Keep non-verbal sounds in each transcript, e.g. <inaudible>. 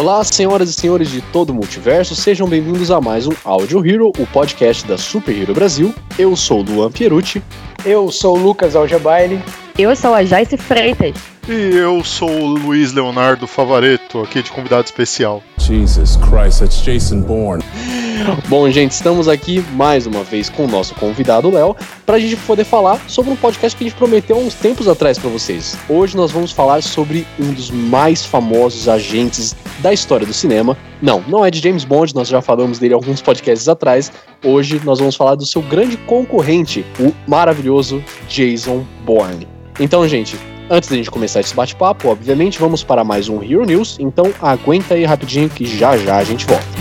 Olá, senhoras e senhores de todo o multiverso, sejam bem-vindos a mais um Audio Hero, o podcast da Super Hero Brasil. Eu sou o Luan Pierucci. Eu sou o Lucas Algebaile. Eu sou a Joyce Freitas. E eu sou o Luiz Leonardo Favareto, aqui de convidado especial. Jesus Christ, that's Jason Bourne. Bom, gente, estamos aqui mais uma vez com o nosso convidado Léo, para a gente poder falar sobre um podcast que a gente prometeu há uns tempos atrás para vocês. Hoje nós vamos falar sobre um dos mais famosos agentes da história do cinema. Não, não é de James Bond, nós já falamos dele alguns podcasts atrás. Hoje nós vamos falar do seu grande concorrente, o maravilhoso Jason Bourne. Então, gente, Antes da gente começar esse bate-papo, obviamente, vamos para mais um Hero News, então aguenta aí rapidinho que já já a gente volta.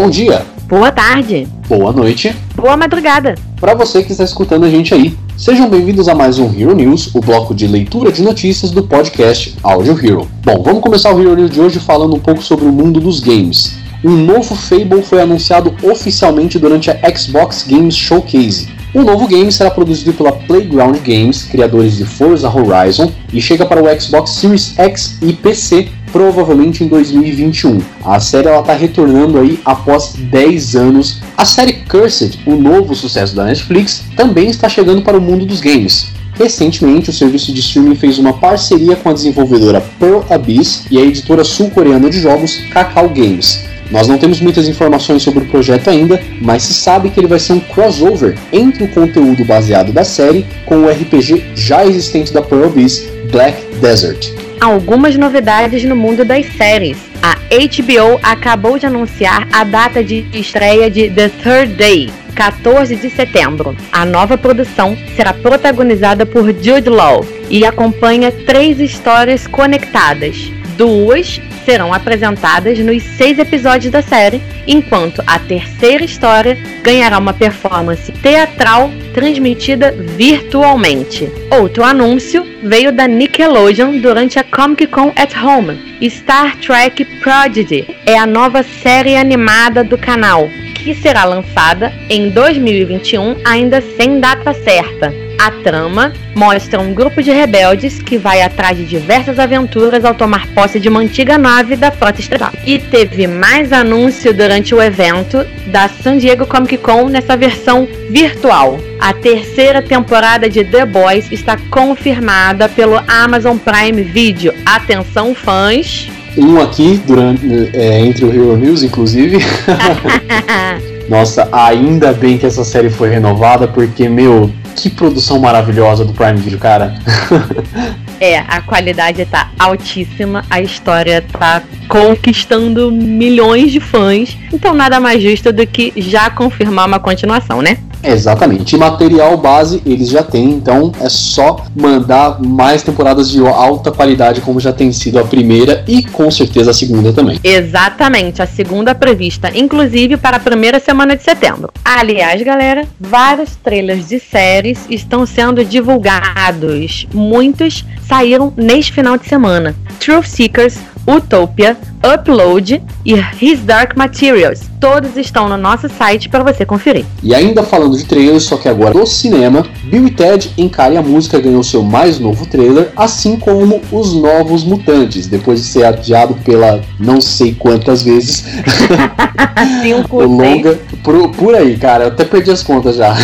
Bom dia, Boa tarde. boa noite, Boa madrugada. para você que está escutando a gente aí. Sejam bem-vindos a mais um Hero News, o bloco de leitura de notícias do podcast Audio Hero. Bom, vamos começar o Hero News de hoje falando um pouco sobre o mundo dos games. Um novo Fable foi anunciado oficialmente durante a Xbox Games Showcase. O novo game será produzido pela Playground Games, criadores de Forza Horizon, e chega para o Xbox Series X e PC provavelmente em 2021. A série está retornando aí após 10 anos. A série Cursed, o novo sucesso da Netflix, também está chegando para o mundo dos games. Recentemente, o serviço de streaming fez uma parceria com a desenvolvedora Pearl Abyss e a editora sul-coreana de jogos Kakao Games. Nós não temos muitas informações sobre o projeto ainda, mas se sabe que ele vai ser um crossover entre o conteúdo baseado da série com o RPG já existente da Pearl Abyss, Black Desert. Algumas novidades no mundo das séries. A HBO acabou de anunciar a data de estreia de The Third Day, 14 de setembro. A nova produção será protagonizada por Jude Law e acompanha três histórias conectadas. Duas serão apresentadas nos seis episódios da série, enquanto a terceira história ganhará uma performance teatral transmitida virtualmente. Outro anúncio veio da Nickelodeon durante a Comic Con at Home. Star Trek Prodigy é a nova série animada do canal, que será lançada em 2021, ainda sem data certa. A trama mostra um grupo de rebeldes que vai atrás de diversas aventuras ao tomar posse de uma antiga nave da Frota Estelar. E teve mais anúncio durante o evento da San Diego Comic Con nessa versão virtual. A terceira temporada de The Boys está confirmada pelo Amazon Prime Video. Atenção, fãs! Um aqui durante, é, entre o Hero News, inclusive. <laughs> Nossa, ainda bem que essa série foi renovada, porque, meu, que produção maravilhosa do Prime Video, cara. <laughs> É, a qualidade tá altíssima, a história tá conquistando milhões de fãs, então nada mais justo do que já confirmar uma continuação, né? Exatamente. E material base eles já têm, então é só mandar mais temporadas de alta qualidade, como já tem sido a primeira e com certeza a segunda também. Exatamente, a segunda prevista, inclusive para a primeira semana de setembro. Aliás, galera, vários trailers de séries estão sendo divulgados. Muitos saíram neste final de semana. Truth Seekers, Utopia, Upload e His Dark Materials. Todos estão no nosso site para você conferir. E ainda falando de trailers, só que agora do cinema, Bill e Ted Encare a Música ganhou seu mais novo trailer, assim como Os Novos Mutantes, depois de ser adiado pela não sei quantas vezes. <laughs> Cinco, o longa, por, por aí, cara, eu até perdi as contas já.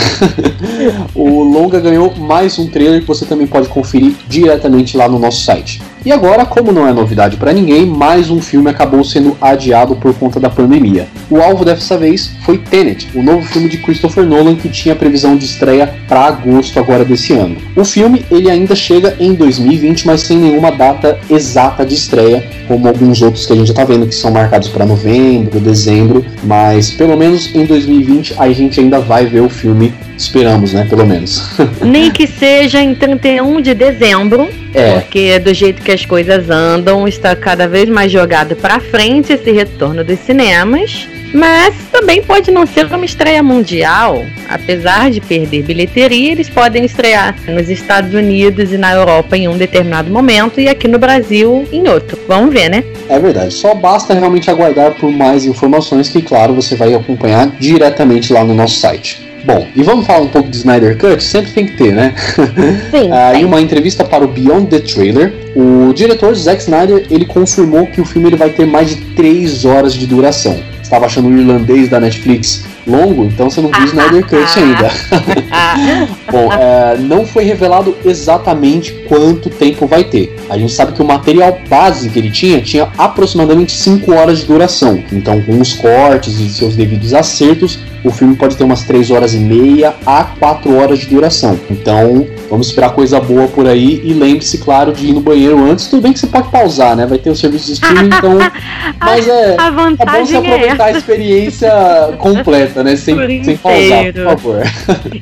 <laughs> o longa ganhou mais um trailer que você também pode conferir diretamente lá no nosso site. E agora, como não é novidade para ninguém, mais um filme acabou sendo adiado por conta da pandemia. O alvo dessa vez foi Tenet, o novo filme de Christopher Nolan que tinha previsão de estreia para agosto agora desse ano. O filme ele ainda chega em 2020, mas sem nenhuma data exata de estreia, como alguns outros que a gente já tá vendo que são marcados para novembro, dezembro, mas pelo menos em 2020 a gente ainda vai ver o filme, esperamos, né, pelo menos. <laughs> Nem que seja em 31 de dezembro, É, Porque do jeito que as coisas andam, está cada vez mais jogado pra frente esse retorno dos cinemas. Mas também pode não ser uma estreia mundial. Apesar de perder bilheteria, eles podem estrear nos Estados Unidos e na Europa em um determinado momento e aqui no Brasil em outro. Vamos ver, né? é verdade. Só basta realmente aguardar por mais informações que, claro, você vai acompanhar diretamente lá no nosso site. Bom, e vamos falar um pouco de Snyder Cut? Sempre tem que ter, né? <laughs> Sim. Ah, em uma entrevista para o Beyond the Trailer, o diretor Zack Snyder ele confirmou que o filme ele vai ter mais de 3 horas de duração. Estava achando o irlandês da Netflix longo, então você não viu Snyder Cut ainda. <laughs> Ah, <laughs> Bom, é, não foi revelado exatamente quanto tempo vai ter. A gente sabe que o material base que ele tinha tinha aproximadamente 5 horas de duração. Então, com os cortes e seus devidos acertos, o filme pode ter umas 3 horas e meia a 4 horas de duração. Então, vamos esperar coisa boa por aí. E lembre-se, claro, de ir no banheiro antes. Tudo bem que você pode pausar, né? Vai ter o serviço de streaming, então. <laughs> Mas é. a É bom você vantagem é aproveitar a essa. experiência completa, né? Sem, sem pausar, por favor.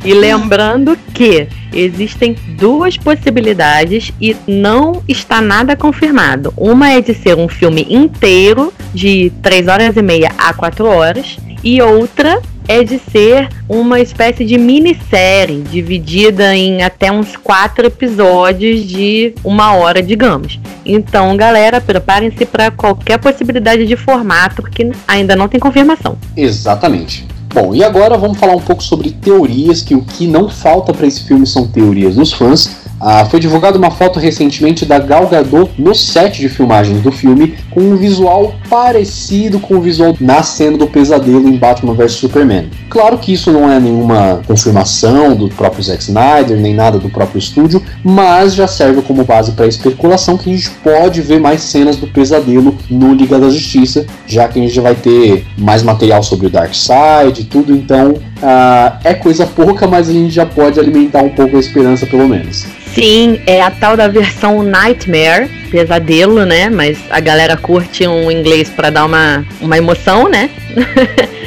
E lembrando que existem duas possibilidades e não está nada confirmado. Uma é de ser um filme inteiro de 3 horas e meia a 4 horas e outra é de ser uma espécie de minissérie dividida em até uns quatro episódios de uma hora, digamos. Então, galera, preparem-se para qualquer possibilidade de formato, porque ainda não tem confirmação. Exatamente. Bom, e agora vamos falar um pouco sobre teorias, que o que não falta para esse filme são teorias dos fãs. Ah, foi divulgada uma foto recentemente da Gal Gadot no set de filmagens do filme, com um visual parecido com o visual na cena do pesadelo em Batman vs Superman. Claro que isso não é nenhuma confirmação do próprio Zack Snyder, nem nada do próprio estúdio, mas já serve como base para especulação que a gente pode ver mais cenas do pesadelo no Liga da Justiça, já que a gente vai ter mais material sobre o Darkseid e tudo, então ah, é coisa pouca, mas a gente já pode alimentar um pouco a esperança pelo menos. Sim, é a tal da versão Nightmare, pesadelo, né? Mas a galera curte um inglês pra dar uma, uma emoção, né?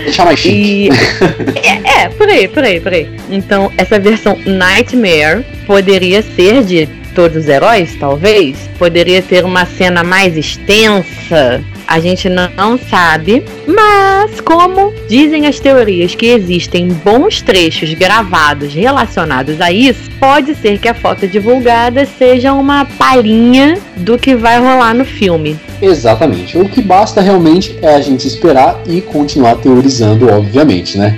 Deixar mais <laughs> chique. E. é, é, por aí, por aí, por aí. Então, essa versão Nightmare poderia ser de todos os heróis, talvez. Poderia ter uma cena mais extensa. A gente não, sabe. Mas, como dizem as teorias que existem bons trechos gravados relacionados a isso, pode ser que a foto divulgada seja uma palhinha do que vai rolar no filme. Exatamente. O que basta realmente é a gente esperar e continuar teorizando, obviamente, né?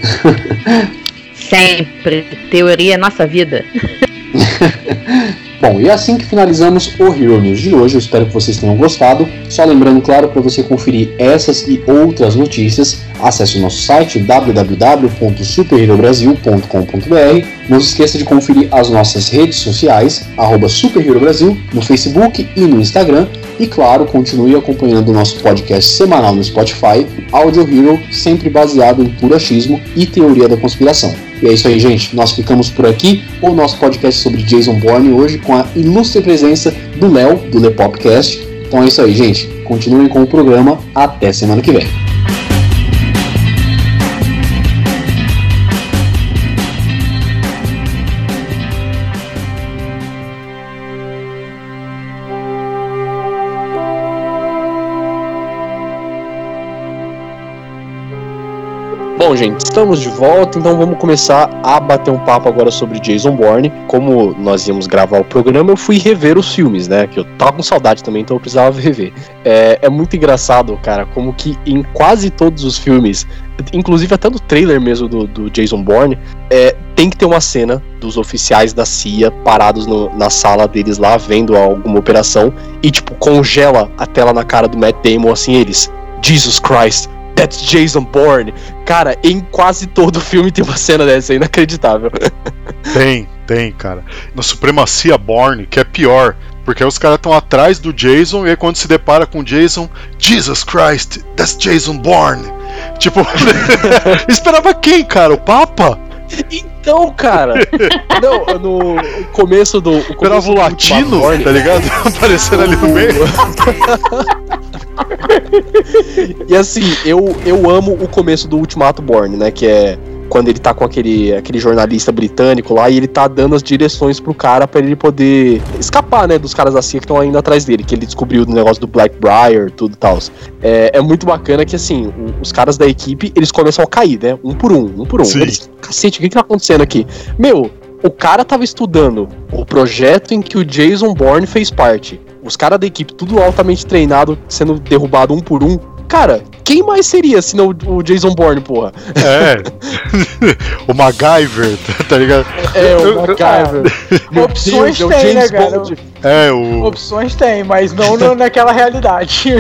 <laughs> Sempre. Teoria é nossa vida. <laughs> Bom, e assim que finalizamos o Hero News de hoje, eu espero que vocês tenham gostado. Só lembrando, claro, para você conferir essas e outras notícias, acesse o nosso site www.superherobrasil.com.br. Não se esqueça de conferir as nossas redes sociais, arroba Superhero Brasil, no Facebook e no Instagram. E claro, continue acompanhando o nosso podcast semanal no Spotify, Audio Hero, sempre baseado em puro achismo e teoria da conspiração. E é isso aí, gente. Nós ficamos por aqui. O nosso podcast sobre Jason Bourne hoje com a ilustre presença do Léo, do Le Popcast. Então é isso aí, gente. Continuem com o programa. Até semana que vem. Bom, gente, estamos de volta, então vamos começar a bater um papo agora sobre Jason Bourne. Como nós íamos gravar o programa, eu fui rever os filmes, né? Que eu tava com saudade também, então eu precisava <laughs> rever. É, é muito engraçado, cara, como que em quase todos os filmes, inclusive até no trailer mesmo do, do Jason Bourne, é, tem que ter uma cena dos oficiais da CIA parados no- na sala deles lá, vendo alguma operação, e tipo, congela a tela na cara do Matt Damon, assim, eles. Jesus Christ, That's Jason Bourne. Cara, em quase todo <laughs> filme tem uma cena dessa, é inacreditável. <laughs> Tem, tem, cara. Na Supremacia Born, que é pior. Porque aí os caras estão atrás do Jason e aí quando se depara com o Jason, Jesus Christ, that's Jason Bourne. Tipo, <laughs> esperava quem, cara? O Papa? Então, cara, não, no começo do. O Esperava o latino, Bourne, tá ligado? Aparecendo ali no meio. E assim, eu, eu amo o começo do Ultimato Born, né? Que é quando ele tá com aquele, aquele jornalista britânico lá e ele tá dando as direções pro cara para ele poder escapar, né, dos caras da CIA que estão ainda atrás dele, que ele descobriu do negócio do Blackbriar, tudo e tal. É, é muito bacana que, assim, os caras da equipe, eles começam a cair, né, um por um, um por um. Sim. Eles, cacete, o que que tá acontecendo aqui? Meu, o cara tava estudando o projeto em que o Jason Bourne fez parte. Os caras da equipe, tudo altamente treinado, sendo derrubado um por um. Cara, quem mais seria se não o Jason Bourne, porra? É. <laughs> o MacGyver, <laughs> tá ligado? É, o MacGyver. <laughs> Meu Opções Deus, é o tem, né, cara? Bond. É, o. Opções tem, mas não no- naquela realidade.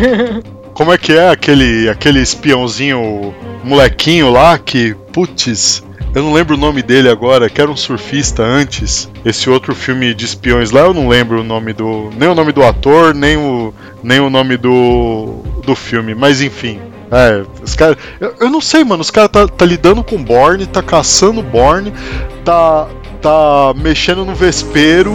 Como é que é aquele, aquele espiãozinho, molequinho lá que, putz, eu não lembro o nome dele agora, que era um surfista antes. Esse outro filme de espiões lá, eu não lembro o nome do. Nem o nome do ator, nem o, nem o nome do, do filme, mas enfim. É, os caras. Eu, eu não sei, mano. Os caras tá, tá lidando com Borne, tá caçando Borne, tá. tá mexendo no vespeiro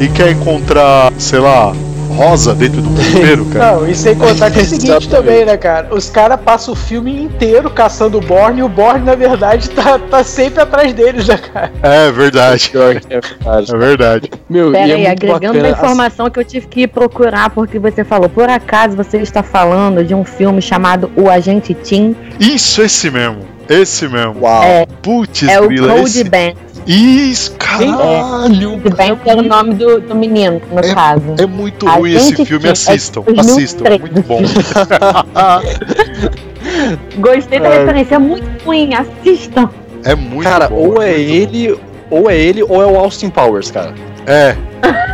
e, e quer encontrar, sei lá, rosa dentro do vespeiro, <laughs> cara. Não, e sem contar que é o seguinte também, né, cara? Os caras passam o filme inteiro caçando o Borne e o Borne, na verdade, tá, tá sempre atrás deles, né, cara? É verdade. É verdade. <laughs> É verdade. Meu, Pera e é aí, agregando bacana, uma informação que eu tive que procurar porque você falou. Por acaso você está falando de um filme chamado O Agente Tim? Isso, esse mesmo. Esse mesmo. Uau. É, Putz, é o grila, Code esse... Bank. Isso, caralho. Code Bank é o nome do, do menino, no caso. É muito ruim esse filme, assistam. é 2003. Assistam, é muito bom. <laughs> Gostei da É. referência, é muito ruim, assistam. É muito Cara, bom. ou é muito ele, ou é ele, ou é o Austin Powers, cara. bom. É, <laughs>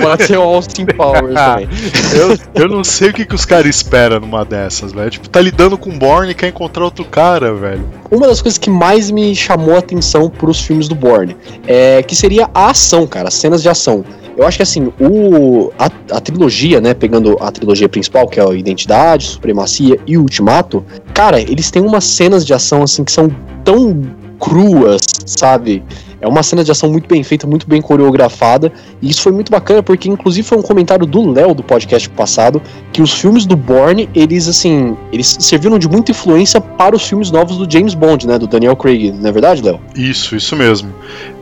Pode ser o Austin Powers <laughs> também. eu, eu não sei o que, que os caras esperam numa dessas, velho. Tipo, tá lidando com o Borne e quer encontrar outro cara, velho. Uma das coisas que mais me chamou a atenção pros filmes do Bourne é que seria a ação, cara, as cenas de ação. Eu acho que assim, o, a, a trilogia, né, pegando a trilogia principal, que é a Identidade, Supremacia e Ultimato, cara, eles têm umas cenas de ação assim que são tão cruas, sabe? É uma cena de ação muito bem feita, muito bem coreografada, e isso foi muito bacana porque inclusive foi um comentário do Léo do podcast passado, que os filmes do Bourne, eles assim, eles serviram de muita influência para os filmes novos do James Bond, né, do Daniel Craig, não é verdade, Léo? Isso, isso mesmo.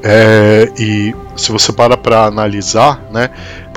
É, e se você para pra analisar, né?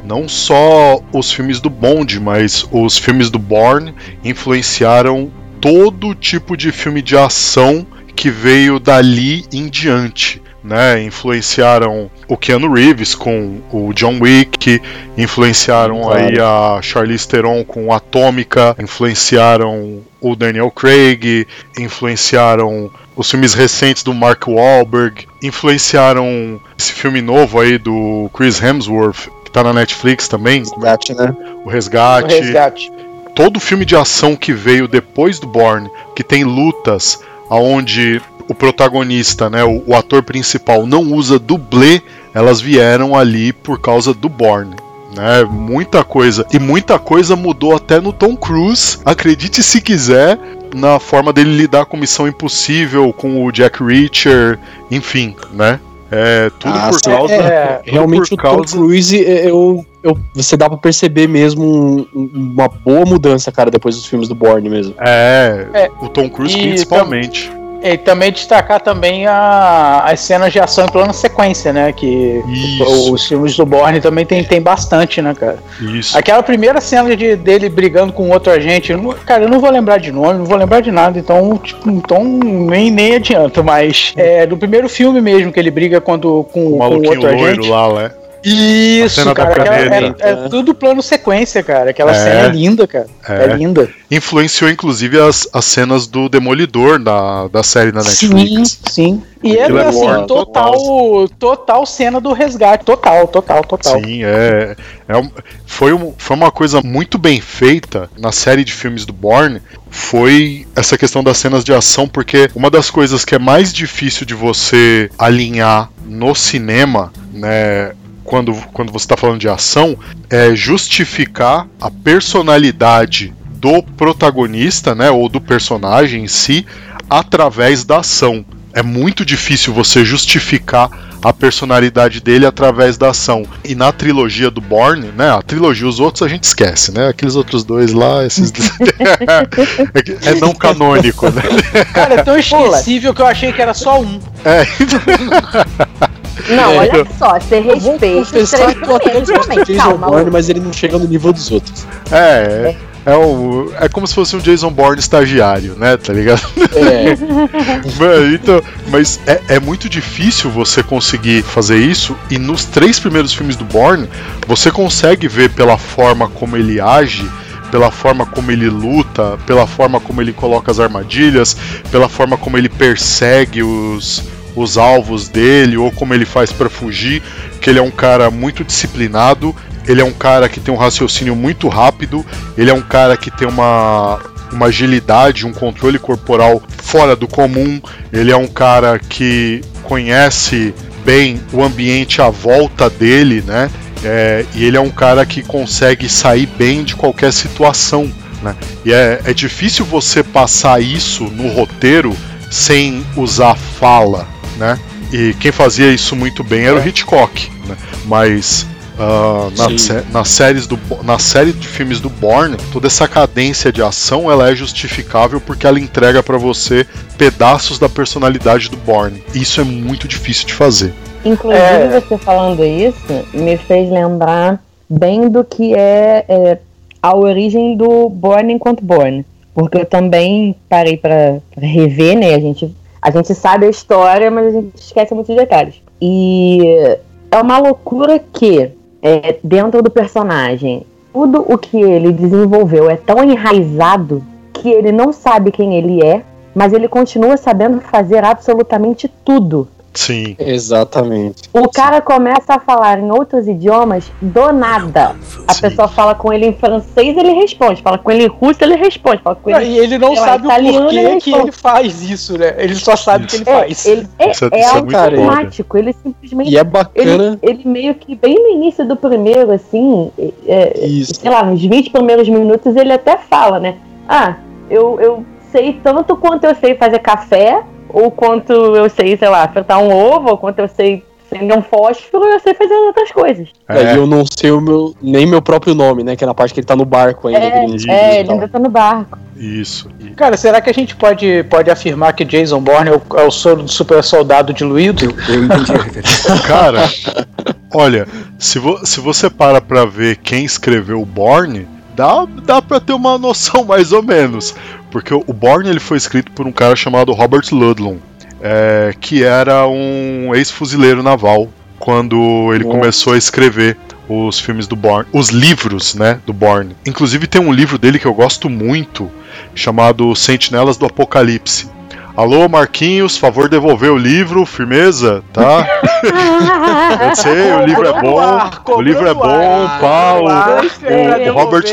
Não só os filmes do Bond, mas os filmes do Bourne influenciaram todo tipo de filme de ação que veio dali em diante. Né, influenciaram o Keanu Reeves com o John Wick, influenciaram Claro. aí a Charlize Theron com Atômica, influenciaram o Daniel Craig, influenciaram os filmes recentes do Mark Wahlberg, influenciaram esse filme novo aí do Chris Hemsworth, que tá na Netflix também, Resgate, né? o O Resgate. resgate. Todo filme de ação que veio depois do Bourne, que tem lutas aonde o protagonista, né, o, o ator principal não usa dublê, elas vieram ali por causa do Bourne. Né, muita coisa. E muita coisa mudou até no Tom Cruise. Acredite se quiser, na forma dele lidar com Missão Impossível, com o Jack Reacher, enfim, né? É tudo Ah, por causa. É, tudo Realmente por o Tom causa- Cruise, é, eu, eu, você dá pra perceber mesmo um- um- uma boa mudança, cara, depois dos filmes do Bourne mesmo. É, É, o Tom Cruise e principalmente. E também destacar também a- as cenas de ação em plano sequência, né? Que Isso, os filmes do Bourne também tem, tem bastante, né, cara? isso. Aquela primeira cena de, dele brigando com outro agente, eu não- cara, eu não vou lembrar de nome, não vou lembrar de nada, então, tipo, então nem, nem adianto, mas é do primeiro filme mesmo que ele briga quando, com, O com maluquinho outro loiro agente. lá, né? Isso, cena da cara, aquela- caneta. é, é tudo plano sequência, cara. Aquela É. cena é linda, cara. É, É. linda. Influenciou inclusive as, as cenas do Demolidor da, da série na Netflix. sim. E é é assim, Bourne, total, total cena do resgate. Total, total, total. Sim, é. é um- foi, um- foi uma coisa muito bem feita na série de filmes do Bourne. Foi essa questão das cenas de ação, porque uma das coisas que é mais difícil de você alinhar no cinema, né? Quando, quando você está falando de ação, é justificar a personalidade do protagonista, né, ou do personagem em si, através da ação. É muito difícil você justificar a personalidade dele através da ação. E na trilogia do Bourne, né? A trilogia, os outros a gente esquece, né? Aqueles outros dois lá, esses. <laughs> <laughs> é não canônico, né? Cara, é tão esquecível que eu achei que era só um. É. <laughs> Não, É, olha eu- só, você respeita também. Jason Calma, Bourne, mas ele não chega no nível dos outros. É, é, o, é como se fosse um Jason Bourne estagiário, né? Tá ligado? É, <laughs> então, mas é, é muito difícil você conseguir fazer isso, e nos três primeiros filmes do Bourne, você consegue ver pela forma como ele age, pela forma como ele luta, pela forma como ele coloca as armadilhas, pela forma como ele persegue os, os alvos dele, ou como ele faz pra fugir, que ele é um cara muito disciplinado, ele é um cara que tem um raciocínio muito rápido, ele é um cara que tem uma, uma agilidade, um controle corporal fora do comum, ele é um cara que conhece bem o ambiente à volta dele, né? É, e ele é um cara que consegue sair bem de qualquer situação. Né? E é, é difícil você passar isso no roteiro sem usar fala. Né? E quem fazia isso muito bem era o Hitchcock. Né? Mas ah, na nas séries do na série de filmes do Bourne, toda essa cadência de ação ela é justificável porque ela entrega pra você pedaços da personalidade do Bourne. Isso é muito difícil de fazer. Inclusive, É. você falando isso me fez lembrar bem do que é, é, a origem do Born enquanto Born. Porque eu também parei pra pra rever, né? A gente, a gente sabe a história, mas a gente esquece muitos detalhes. E é uma loucura que, é, dentro do personagem, tudo o que ele desenvolveu é tão enraizado que ele não sabe quem ele é, mas ele continua sabendo fazer absolutamente tudo. Sim. exatamente. O cara começa a falar em outros idiomas do nada. A Sim. pessoa fala com ele em francês, ele responde. Fala com ele em russo, ele responde. Fala com ele E ele não lá, sabe o porquê ele que ele faz isso, né? Ele só sabe que ele É, faz. ele é, Isso é- é isso é muito automático. Ele simplesmente. E é Ele, bacana ele meio que, bem no início do primeiro, assim, é, isso. sei lá, nos 20 primeiros minutos, ele até fala, né? Ah, eu, eu sei tanto quanto eu sei fazer café, ou quanto eu sei, sei lá, fritar um ovo, ou quanto eu sei acender um fósforo, eu sei fazer outras coisas. É, e eu não sei o meu, nem meu próprio nome, né? Que é na parte que ele tá no barco ainda. É, É, ele tal. ainda tá no barco. Isso. E- Cara, será que a gente pode, pode afirmar que Jason Bourne é o, é o soro do super soldado diluído? Eu entendi a <laughs> referência. Cara, olha, se, vo- se você para pra ver quem escreveu o Borne, dá, dá pra ter uma noção mais ou menos. Porque o Borne ele foi escrito por um cara chamado Robert Ludlum, é, que era um ex-fuzileiro naval quando ele Nossa. começou a escrever os filmes do Bourne, os livros, né, do Bourne. Inclusive tem um livro dele que eu gosto muito, chamado Sentinelas do Apocalipse. Alô, Marquinhos, favor devolver o livro, firmeza, tá? <laughs> Eu sei, o livro é bom, ar, o livro é bom, ar, pá, o, o, <laughs> o Robert,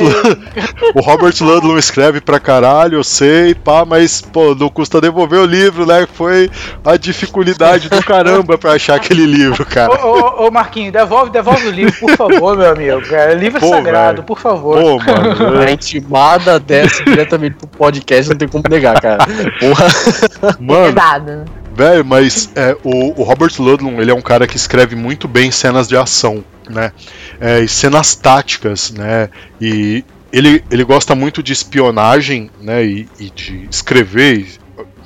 o Robert Ludlum escreve pra caralho, eu sei, pá, mas, pô, não custa devolver o livro, né? Foi a dificuldade do caramba pra achar aquele livro, Ô, cara. ô, ô, Marquinhos, devolve, devolve o livro, por favor, meu amigo. É, livro Pô, sagrado, velho. por favor. Pô, mano, A intimada desce diretamente pro podcast, não tem como negar, cara. <laughs> Porra. <laughs> mano, Pesado. né? Velho, mas é, o, o Robert Ludlum, ele é um cara que escreve muito bem cenas de ação, né? É, e cenas táticas, né? E ele, ele gosta muito de espionagem, né? E, e de escrever.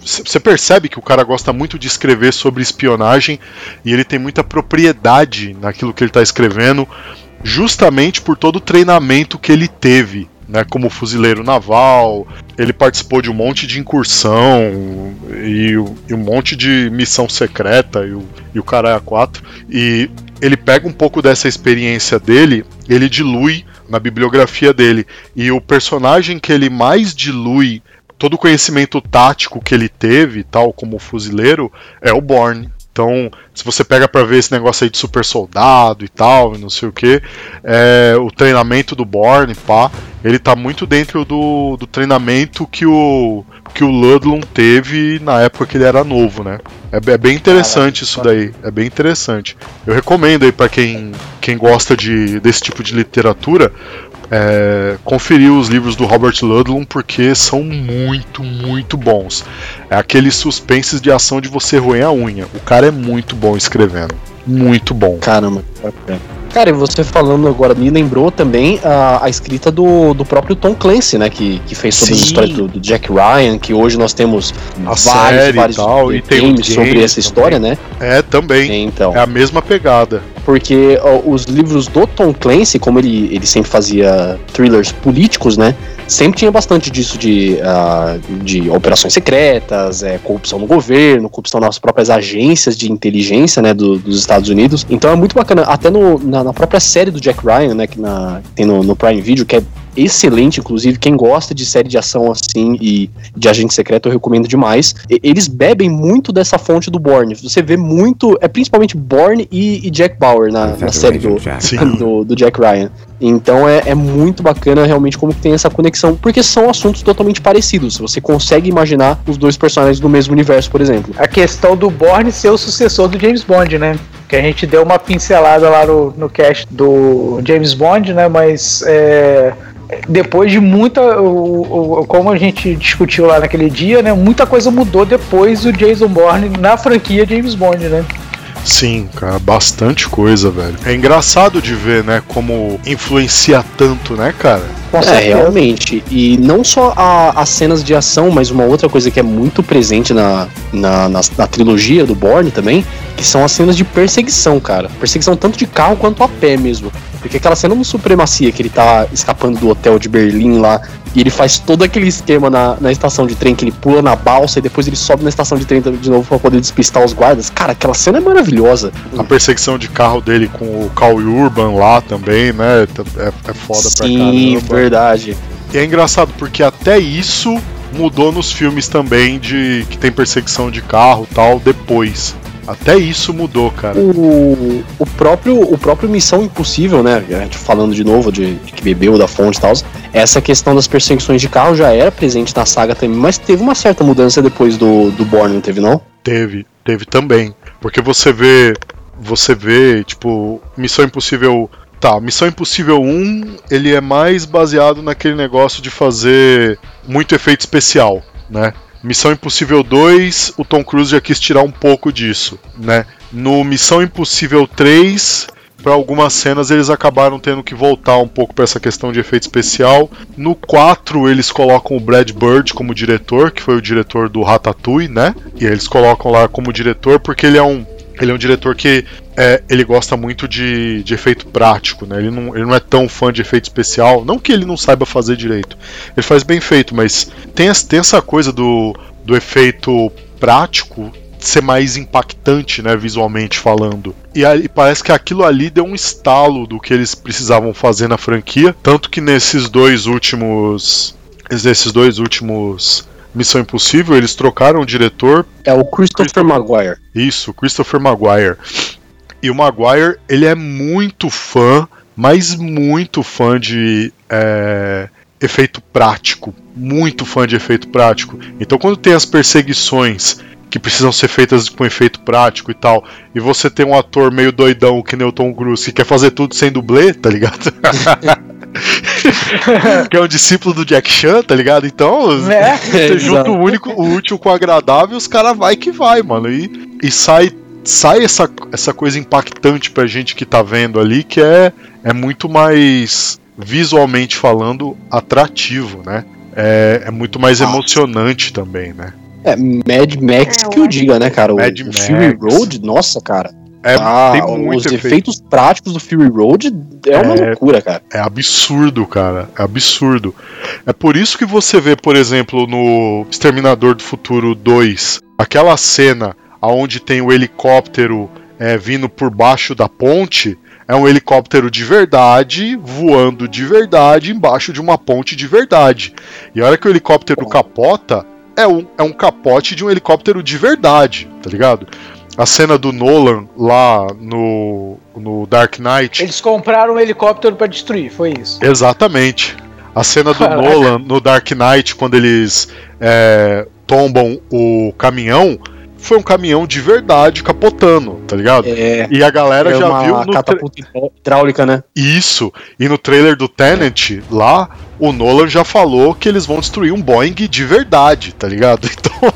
Você percebe que o cara gosta muito de escrever sobre espionagem e ele tem muita propriedade naquilo que ele está escrevendo, justamente por todo o treinamento que ele teve, né, como fuzileiro naval. Ele participou de um monte de incursão e, e um monte de missão secreta e o, e o caralho a quatro. E ele pega um pouco dessa experiência dele, ele dilui na bibliografia dele. E o personagem que ele mais dilui todo o conhecimento tático que ele teve, tal como fuzileiro, é o Borne. Então, se você pega pra ver esse negócio aí de super soldado e tal, e não sei o que, o treinamento do Borne, pá, ele tá muito dentro do, do treinamento que o que o Ludlum teve na época que ele era novo, né? É, é bem interessante isso daí, é bem interessante. Eu recomendo aí pra quem, quem gosta de, desse tipo de literatura, é, conferir os livros do Robert Ludlum porque são muito, muito bons. É aqueles suspenses de ação de você roer a unha. O cara é muito bom escrevendo. Muito bom. Caramba, bacana. Cara, e você falando agora me lembrou também a, a escrita do, do próprio Tom Clancy, né? Que, que fez sobre as Sim. histórias do, do Jack Ryan, que hoje nós temos A vários, e vários tal, e tem games sobre game essa história, né? É, também. Então, É a mesma pegada. porque ó, os livros do Tom Clancy, como ele, ele sempre fazia thrillers políticos, né? Sempre tinha bastante disso de, ah, de operações secretas, é, corrupção no governo, corrupção nas próprias agências de inteligência, né, do- dos Estados Unidos. Então é muito bacana, até no- na, na própria série do Jack Ryan, né, que na- tem no, no Prime Video, que é excelente, inclusive, quem gosta de série de ação assim e de agente secreto, eu recomendo demais. E- eles bebem muito dessa fonte do Bourne. Você vê muito, é principalmente Bourne e, e Jack Bauer na, na série do, Sim. <laughs> do, do Jack Ryan. Então é, é muito bacana realmente como que tem essa conexão, porque são assuntos totalmente parecidos. Você consegue imaginar os dois personagens do mesmo universo, por exemplo. A questão do Bourne ser o sucessor do James Bond, né? Que a gente deu uma pincelada lá no, no cast do James Bond, né? Mas é, depois de muita. O, o- como a gente discutiu lá naquele dia, né? Muita coisa mudou depois do Jason Bourne na franquia James Bond, né? Sim, cara, bastante coisa, velho. É engraçado de ver, né, como influencia tanto, né, cara? É, realmente. E não só a- as cenas de ação, mas uma outra coisa que é muito presente na, na, na, na trilogia do Bourne também, que são as cenas de perseguição, cara. Perseguição tanto de carro quanto a pé mesmo. Porque aquela cena no Supremacia, que ele tá escapando do hotel de Berlim lá, e ele faz todo aquele esquema na, na estação de trem, que ele pula na balsa e depois ele sobe na estação de trem de novo pra poder despistar os guardas. Cara, aquela cena é maravilhosa. A perseguição de carro dele com o Cal Urban lá também, né? É, é foda pra Sim, caramba. verdade. E é engraçado porque até isso mudou nos filmes também de que tem perseguição de carro e tal depois. Até isso mudou, cara. O, o próprio o próprio Missão Impossível, né? Falando de novo de, de que bebeu da fonte e tal. Essa questão das perseguições de carro já era presente na saga também, mas teve uma certa mudança depois do, do Bourne, não teve não? Teve, teve também. Porque você vê, você vê, tipo, Missão Impossível, tá, Missão Impossível 1, ele é mais baseado naquele negócio de fazer muito efeito especial, né? Missão Impossível 2, o Tom Cruise já quis tirar um pouco disso, né? No Missão Impossível 3, para algumas cenas eles acabaram tendo que voltar um pouco para essa questão de efeito especial. No 4 eles colocam o Brad Bird como diretor, que foi o diretor do Ratatouille, né? E eles colocam lá como diretor porque ele é um ele é um diretor que é, ele gosta muito de, de efeito prático, né? Ele não, ele não é tão fã de efeito especial. Não que ele não saiba fazer direito. Ele faz bem feito, mas tem, tem essa coisa do, do efeito prático ser mais impactante, né, visualmente falando. E aí parece que aquilo ali deu um estalo do que eles precisavam fazer na franquia, tanto que nesses dois últimos nesses dois últimos Missão Impossível, eles trocaram o diretor É o Christopher, Christopher- Maguire. isso, Christopher Maguire. E o Maguire, ele é muito fã, mas muito fã de é, efeito prático. Muito fã de efeito prático. Então, quando tem as perseguições que precisam ser feitas com efeito prático e tal, e você tem um ator meio doidão que nem o Tom Cruise que quer fazer tudo sem dublê, tá ligado? <laughs> <laughs> que é um discípulo do Jack Chan, tá ligado? Então, É. <laughs> você junta o único, o útil com o agradável, os caras vai que vai, mano. E, e sai, sai essa, essa coisa impactante pra gente que tá vendo ali, que é, é muito mais, visualmente falando, atrativo, né? É, é muito mais Ah. emocionante também, né? É, Mad Max É, que eu diga, né, cara? O, Mad o Max. Fury Road, nossa, cara. É, Ah, tem os efeito. efeitos práticos do Fury Road é uma É. loucura, cara. É absurdo, cara. É absurdo. É por isso que você vê, por exemplo, no Exterminador do Futuro 2, aquela cena onde tem o helicóptero é, vindo por baixo da ponte. É um helicóptero de verdade, voando de verdade, embaixo de uma ponte de verdade. E a hora que o helicóptero capota, é um, é um capote de um helicóptero de verdade, tá ligado? A cena do Nolan lá no, no Dark Knight. Eles compraram um helicóptero pra destruir, foi isso. Exatamente. A cena do Caraca. Nolan no Dark Knight, quando eles é, tombam o caminhão, foi um caminhão de verdade capotando, tá ligado? É, E a galera é já viu no tra- catapulta hidráulica, né? isso. E no trailer do Tenant, lá, o Nolan já falou que eles vão destruir um Boeing de verdade, tá ligado? <laughs> Então,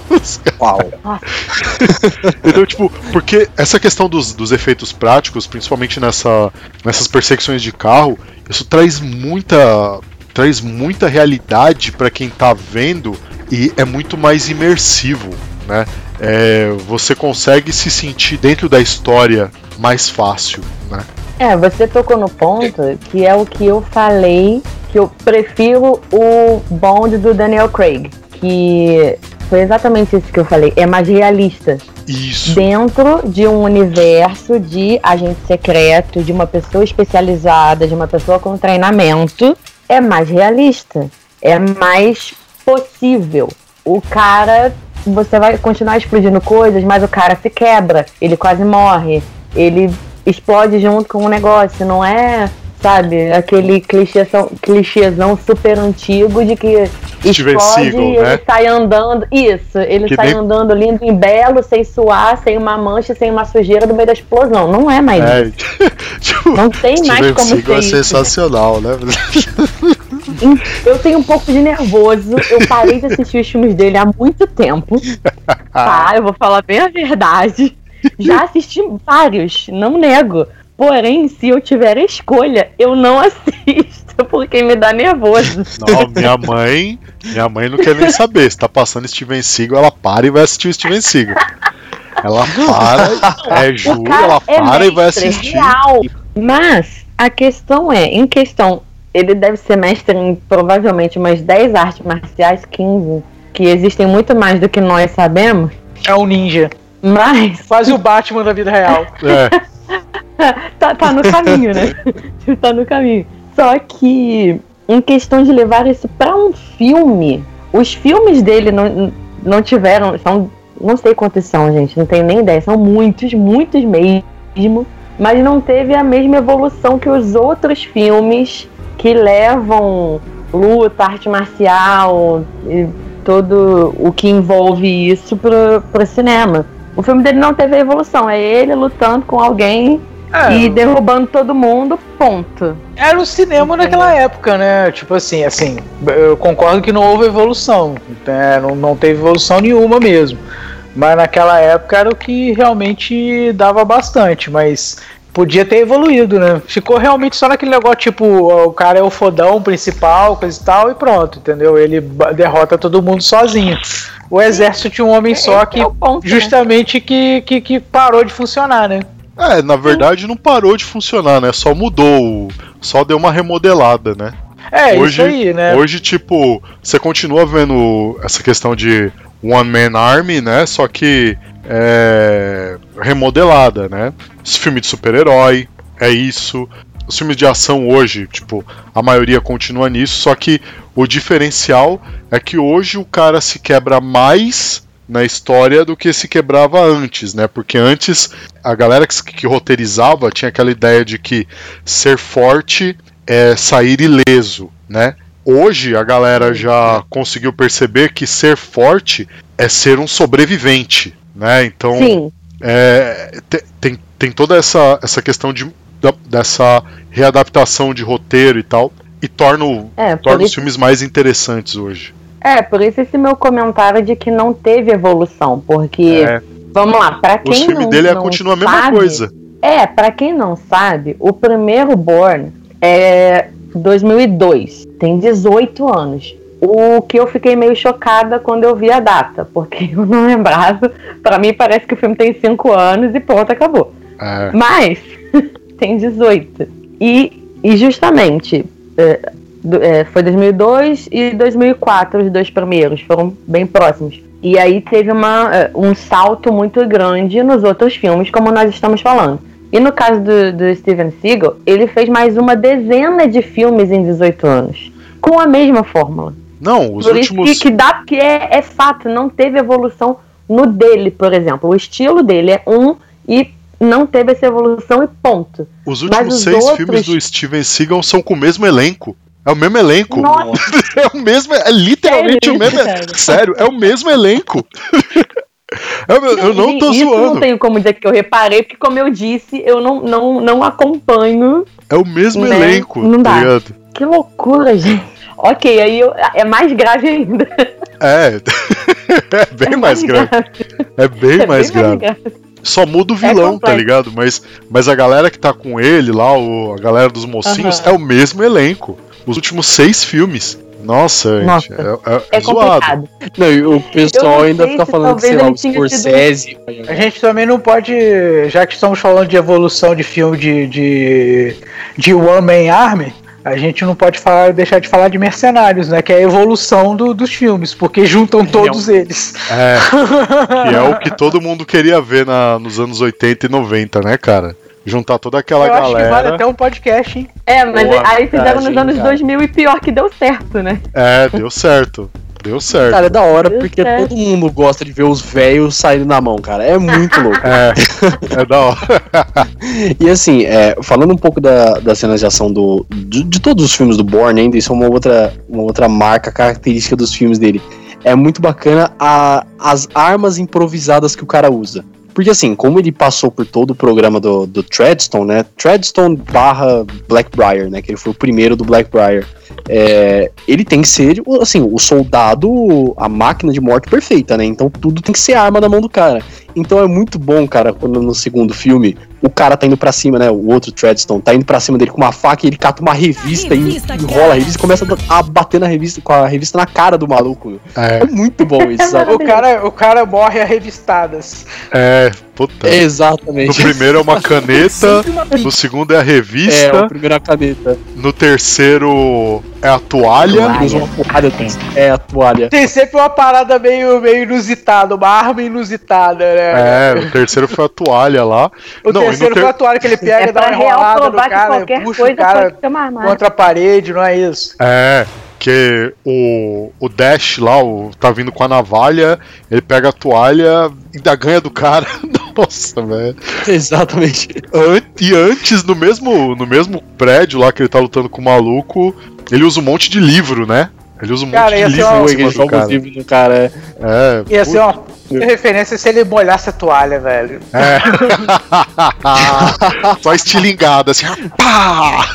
Uau. <laughs> Então, tipo, porque essa questão dos, dos efeitos práticos, principalmente nessa, nessas perseguições de carro, isso traz muita traz muita realidade pra quem tá vendo e é muito mais imersivo, né? É, você consegue se sentir dentro da história mais fácil, né? É, você tocou no ponto que é o que eu falei, que eu prefiro o Bond do Daniel Craig, que foi exatamente isso que eu falei, é mais realista. Isso. Dentro de um universo de agente secreto, de uma pessoa especializada, de uma pessoa com treinamento, é mais realista, é mais possível. O cara, você vai continuar explodindo coisas, mas o cara se quebra, ele quase morre, ele explode junto com o negócio, não é, sabe, aquele clichêzão, clichêzão super antigo de que Steven explode Seagal, e ele né? sai andando, isso, ele Que sai nem- andando lindo em belo, sem suar, sem uma mancha, sem uma sujeira no meio da explosão, não é mais É, <laughs> tipo, Não tem mais Steven como Seagal é ser isso. sensacional, né? <laughs> Eu tenho um pouco de nervoso. Eu parei de assistir os filmes dele há muito tempo. Tá, eu vou falar bem a verdade. Já assisti vários, não nego. Porém, se eu tiver a escolha, eu não <laughs> assisto, porque me dá nervoso. Não, minha mãe, minha mãe não quer nem saber. Se tá passando Steven Seagal, ela para e vai assistir o Steven Seagal. Ela para, é juro, ela é para e vai mestre, assistir. Real. Mas a questão é, em questão, ele deve ser mestre em provavelmente umas 10 artes marciais, 15, que existem muito mais do que nós sabemos. É um ninja. Mas Quase o Batman da vida real. É, <laughs> tá, tá no caminho, né? <laughs> tá no caminho. Só que, em questão de levar isso pra um filme, os filmes dele não, não tiveram. São, não sei quantos são, gente, não tenho nem ideia. São muitos, muitos mesmo. Mas não teve a mesma evolução que os outros filmes que levam luta, arte marcial e todo o que envolve isso pro, pro cinema. O filme dele não teve a evolução, é ele lutando com alguém É, e derrubando todo mundo, ponto. Era o cinema naquela época, né? Tipo assim, assim, eu concordo que não houve evolução, né? não, não teve evolução nenhuma mesmo. Mas naquela época era o que realmente dava bastante, mas podia ter evoluído, né? Ficou realmente só naquele negócio, tipo, o cara é o fodão principal, coisa e tal, e pronto, entendeu? Ele derrota todo mundo sozinho. O exército tinha um homem só que é ponto, né? justamente que, que, que parou de funcionar, né? é, na verdade não parou de funcionar, né? Só mudou, só deu uma remodelada, né? É, Hoje- isso aí, né? Hoje, tipo, você continua vendo essa questão de One Man Army, né? Só que é, remodelada, né? Esse filme de super-herói, é isso. Os filmes de ação hoje, tipo, a maioria continua nisso, só que o diferencial é que hoje o cara se quebra mais na história do que se quebrava antes, né? Porque antes a galera que, que roteirizava tinha aquela ideia de que ser forte é sair ileso, né? Hoje a galera já conseguiu perceber que ser forte é ser um sobrevivente, né? Então Sim, é, te- tem, tem toda essa, essa questão de, da- dessa readaptação de roteiro e tal, e torna, o- é, torna os isso, filmes mais interessantes hoje. é, por isso esse meu comentário de que não teve evolução, porque, É, vamos lá, pra quem os filmes não, dele é, não continua a mesma sabe, coisa. É, pra quem não sabe, o primeiro Born é 2002, tem 18 anos. O que eu fiquei meio chocada quando eu vi a data, porque <laughs> eu não lembrava. Pra mim parece que o filme tem 5 anos e pronto, acabou. É, Mas <laughs> tem 18. E, e justamente, é, é, foi 2002 e 2004 os dois primeiros, foram bem próximos. E aí teve uma, é, um salto muito grande nos outros filmes, como nós estamos falando. E no caso do, do Steven Seagal, ele fez mais uma dezena de filmes em 18 anos, com a mesma fórmula. Não, os Por últimos. isso que, que dá, que é, é fato, não teve evolução no dele, por exemplo. O estilo dele é um e não teve essa evolução e ponto. Os últimos os seis outros- filmes do Steven Seagal são com o mesmo elenco. É o mesmo elenco. Nossa. <laughs> É o mesmo, é literalmente Sério o mesmo. cara? <laughs> Sério, é o mesmo elenco. <laughs> Eu, eu não tô Isso não zoando. tenho como dizer que eu reparei, porque como eu disse, eu não, não, não acompanho. É o mesmo Né? elenco, Não tá dá. ligado? Que loucura, gente. Ok, aí eu- é mais grave ainda. É. <laughs> é bem É mais grave. É bem É mais bem grave. Só muda o É vilão, tá complexo. ligado? Mas, mas a galera que tá com ele lá, o, a galera dos mocinhos, Aham. é o mesmo elenco. Os últimos seis filmes. Nossa, gente, Nossa. é, é- É é zoado. complicado. Não, e o pessoal ainda fica se falando que, sei lá, o sido- Scorsese. A gente também não pode, já que estamos falando de evolução de filme de, de, de One Man Army, a gente não pode falar, deixar de falar de Mercenários, né? Que é a evolução do- dos filmes, porque juntam todos eles. É, <laughs> que é o que todo mundo queria ver na- nos anos 80 e 90, né, cara? Juntar toda aquela Eu acho que vale galera. até um podcast, hein? É, mas Boa aí fizeram nos anos cara. 2000 e pior que deu certo, né? É, deu certo. Deu certo. Cara, é da hora Deus porque certo. todo mundo gosta de ver os velhos saindo na mão, cara. É muito louco. <laughs> É, é da hora. <laughs> E assim, é, falando um pouco da, das cenas de ação do, de, de todos os filmes do Bourne, ainda isso é uma outra, uma outra marca característica dos filmes dele. É muito bacana a, as armas improvisadas que o cara usa. Porque assim, como ele passou por todo o programa do, do Treadstone, né? Treadstone barra Blackbriar, né? Que ele foi o primeiro do Blackbriar. É, ele tem que ser, assim, o soldado, a máquina de morte perfeita, né? Então tudo tem que ser arma na mão do cara. Então é muito bom, cara, quando no segundo filme o cara tá indo pra cima, né? O outro Treadstone tá indo pra cima dele com uma faca e ele cata uma revista, Revista, e cara. enrola a revista e começa a bater na revista, com a revista na cara do maluco. É, É muito bom <laughs> isso, sabe? O cara, o cara morre a revistadas. é, puta. No Exatamente. primeiro é uma caneta, no segundo é a É, revista, o primeiro é a caneta. no terceiro é a toalha. Toalha. É, a toalha. Tem sempre uma parada meio, meio inusitada, uma arma inusitada, né? É, no terceiro foi a toalha lá. O Não, no terceiro ter- foi a toalha que ele pega, É dá uma enrolada no cara, qualquer puxa coisa o cara contra a parede, não é isso? É, que o, o Dash lá, o, tá vindo com a navalha, ele pega a toalha e ainda ganha do cara. <laughs> Nossa, velho. Exatamente. An- E antes, no mesmo, no mesmo prédio lá que ele tá lutando com o maluco, ele usa um monte de livro, né? Ele usa um Cara, monte de ser livro uma- ele do joga os cara. livros no cara. É, Ia putz, ser uma referência se ele molhasse a toalha, velho. É. <laughs> Só estilingada, assim, pá!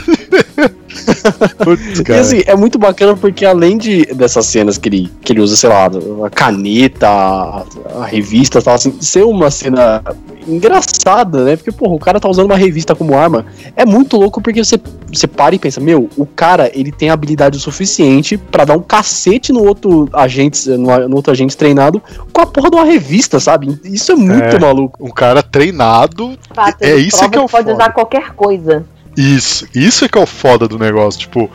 <laughs> Putz, E assim, é muito bacana porque além de, dessas cenas que ele, que ele usa, sei lá, a caneta, a, a revista e tal, assim, ser uma cena engraçada, né? Porque, porra, o cara tá usando uma revista como arma. É muito louco porque você, você para e pensa, meu, o cara, ele tem habilidade o suficiente pra dar um cacete no outro agente, no, no outro agente treinado com a porra de uma revista, sabe? Isso é muito É. maluco. Um cara treinado. Fato, É ele isso que é o pode foda. usar qualquer coisa. Isso, isso é que é o foda do negócio. Tipo,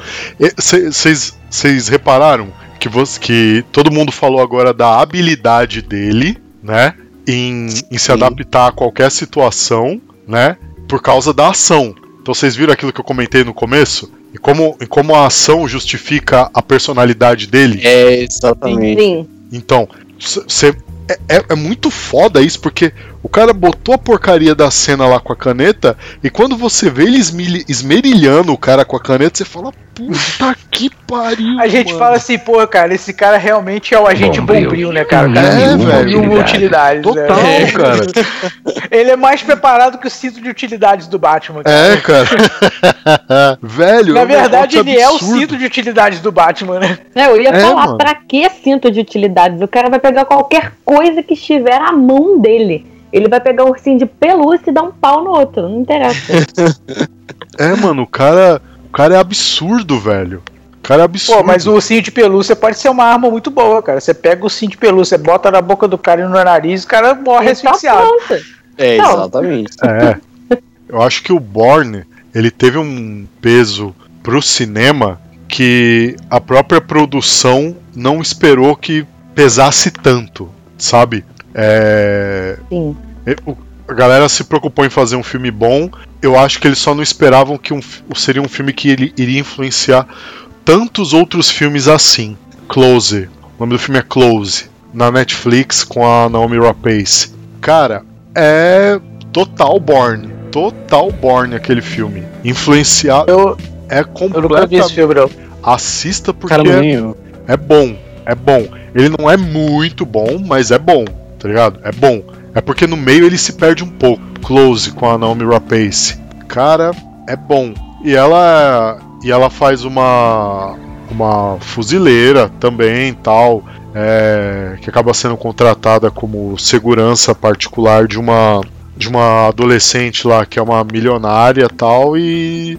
vocês repararam que, você, que todo mundo falou agora da habilidade dele, né? Em, em se adaptar a qualquer situação, né? Por causa da ação. Então vocês viram aquilo que eu comentei no começo? E como, e como a ação justifica a personalidade dele? É, exatamente. Sim. Então, você. É, é- é muito foda isso, porque o cara botou a porcaria da cena lá com a caneta, e quando você vê ele esmerilhando o cara com a caneta, você fala, puta que pariu. A gente mano." fala assim, pô, cara, esse cara realmente é o agente Bombril. bombril, né, cara? O cara É, é, velho. mil utilidades. Total, né? cara. <laughs> Ele é mais preparado que o cinto de utilidades do Batman. cara. É, cara. <laughs> Velho. Na é um verdade, ele é o absurdo. cinto de utilidades do Batman, né? É, eu ia É, falar, mano. pra que cinto de utilidades? O cara vai pegar qualquer coisa que estiver à mão dele. Ele vai pegar um ursinho de pelúcia e dar um pau no outro. Não interessa. <laughs> É, mano, o cara. O cara é absurdo, velho. O cara é absurdo. Pô, mas o ursinho de pelúcia pode ser uma arma muito boa, cara. Você pega o ursinho de pelúcia, bota na boca do cara e no nariz, o cara morre tá asfixiado. É, Não. exatamente. É. Eu acho que o Borne, ele teve um peso pro cinema que a própria produção não esperou que pesasse tanto, sabe? É, Sim. o- A galera se preocupou em fazer um filme bom. Eu acho que eles só não esperavam que um, seria um filme que ele iria influenciar tantos outros filmes assim. Close. O nome do filme é Close. Na Netflix com a Naomi Rapace. Cara, é total Born. Total Born aquele filme. Influenciado. Eu, É eu nunca vi esse completamente. filme, não. Assista porque é eu. é bom, é bom. Ele não é muito bom, mas é bom. Tá ligado? É bom. É porque no meio ele se perde um pouco. Close com a Naomi Rapace. Cara, é bom. E ela e ela faz uma uma fuzileira também, tal, é, que acaba sendo contratada como segurança particular de uma de uma adolescente lá que é uma milionária, tal, e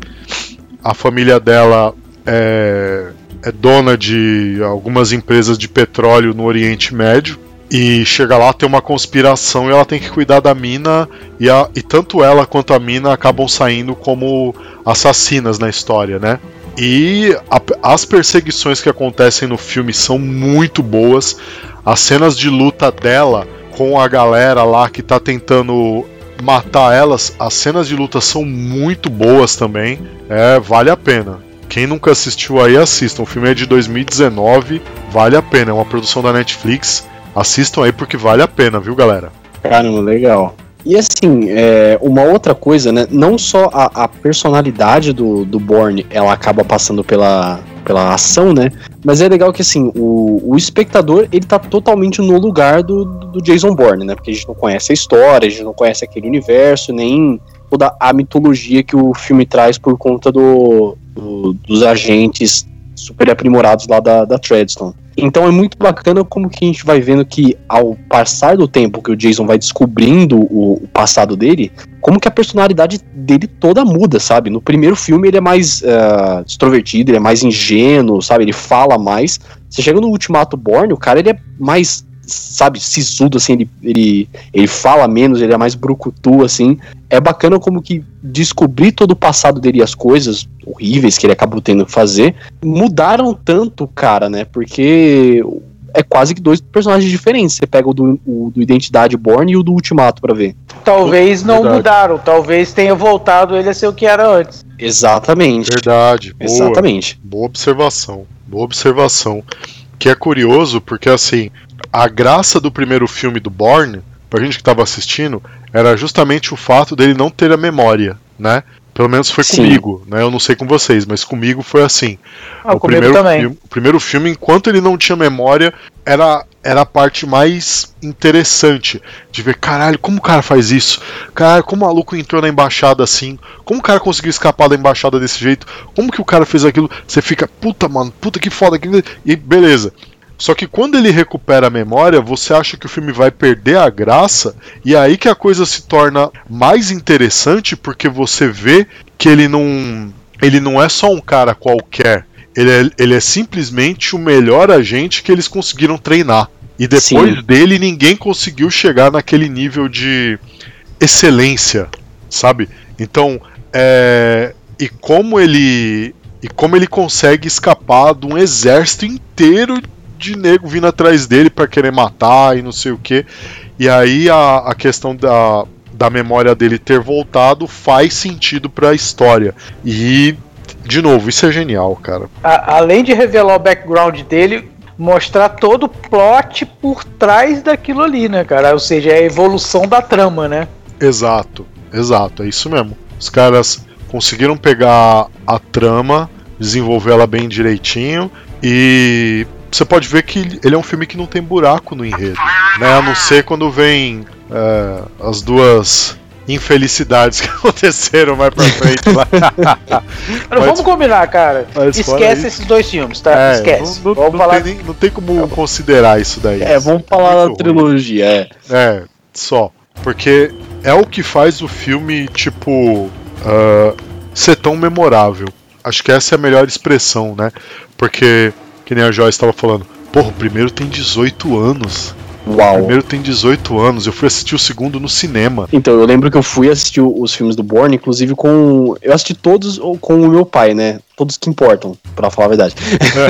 a família dela é, é dona de algumas empresas de petróleo no Oriente Médio e chega lá, tem uma conspiração e ela tem que cuidar da mina. E, a, e tanto ela quanto a mina acabam saindo como assassinas na história, né? E a, as perseguições que acontecem no filme são muito boas. As cenas de luta dela com a galera lá que tá tentando matar elas, as cenas de luta são muito boas também. É, vale a pena. Quem nunca assistiu aí, assista. O filme é de 2019, vale a pena. É uma produção da Netflix. Assistam aí porque vale a pena, viu, galera? Caramba, legal. E assim, é, uma outra coisa, né? Não só a, a, personalidade do, do Borne ela acaba passando pela, pela ação, né? Mas é legal que assim, o, o espectador ele tá totalmente no lugar do, do Jason Bourne, né? Porque a gente não conhece a história, a gente não conhece aquele universo, nem toda a mitologia que o filme traz por conta do, do dos agentes super aprimorados lá da, da Treadstone. Então é muito bacana como que a gente vai vendo que ao passar do tempo que o Jason vai descobrindo o, o passado dele, como que a personalidade dele toda muda, sabe? No primeiro filme ele é mais uh, extrovertido, ele é mais ingênuo, sabe? Ele fala mais. Você chega no Ultimato Born, o cara ele é mais sabe, sisudo, assim, ele, ele, ele fala menos, ele é mais brucutu, assim. É bacana como que descobrir todo o passado dele e as coisas horríveis que ele acabou tendo que fazer mudaram tanto o cara, né? Porque é quase que dois personagens diferentes. Você pega o do, o do Identidade Born e o do Ultimato para ver. Talvez não Verdade. mudaram, talvez tenha voltado ele a ser o que era antes. Exatamente. Verdade. Boa, Exatamente. Boa observação. Boa observação. Que é curioso porque assim, a graça do primeiro filme do Bourne, pra gente que tava assistindo, era justamente o fato dele não ter a memória, né? Pelo menos foi Sim. comigo, né? Eu não sei com vocês, mas comigo foi assim. Ah, o, primeiro também. Filme, o primeiro filme, enquanto ele não tinha memória, era, era a parte mais interessante de ver, caralho, como o cara faz isso? Caralho, como o maluco entrou na embaixada assim? Como o cara conseguiu escapar da embaixada desse jeito? Como que o cara fez aquilo? Você fica, puta, mano, puta que foda. E beleza. Só que quando ele recupera a memória, você acha que o filme vai perder a graça, e é aí que a coisa se torna mais interessante porque você vê que ele não, ele não é só um cara qualquer. Ele é, ele é simplesmente o melhor agente que eles conseguiram treinar. E depois Sim. dele, ninguém conseguiu chegar naquele nível de excelência, sabe? Então, é... e como ele e como ele consegue escapar de um exército inteiro de nego vindo atrás dele para querer matar e não sei o que. E aí a, a questão da, da memória dele ter voltado faz sentido para a história. E, de novo, isso é genial, cara. A, além de revelar o background dele, mostrar todo o plot por trás daquilo ali, né, cara? Ou seja, é a evolução da trama, né? Exato, exato, é isso mesmo. Os caras conseguiram pegar a trama, desenvolver ela bem direitinho e você pode ver que ele é um filme que não tem buraco no enredo, né? A não ser quando vem é, as duas infelicidades <laughs> que aconteceram mais pra frente lá. <laughs> mas, vamos combinar, cara. Esquece esses dois filmes, tá? É, Esquece. Não, não, não, falar... tem nem, não, tem como considerar isso daí. É, vamos falar da trilogia, é. É, só. Porque é o que faz o filme, tipo, uh, ser tão memorável. Acho que essa é a melhor expressão, né? Porque que nem a Joyce estava falando. Porra, o primeiro tem 18 anos. Uau. O primeiro tem 18 anos. Eu fui assistir o segundo no cinema. Então, eu lembro que eu fui assistir os filmes do Bourne, inclusive com. Eu assisti todos com o meu pai, né? Todos que importam, para falar a verdade.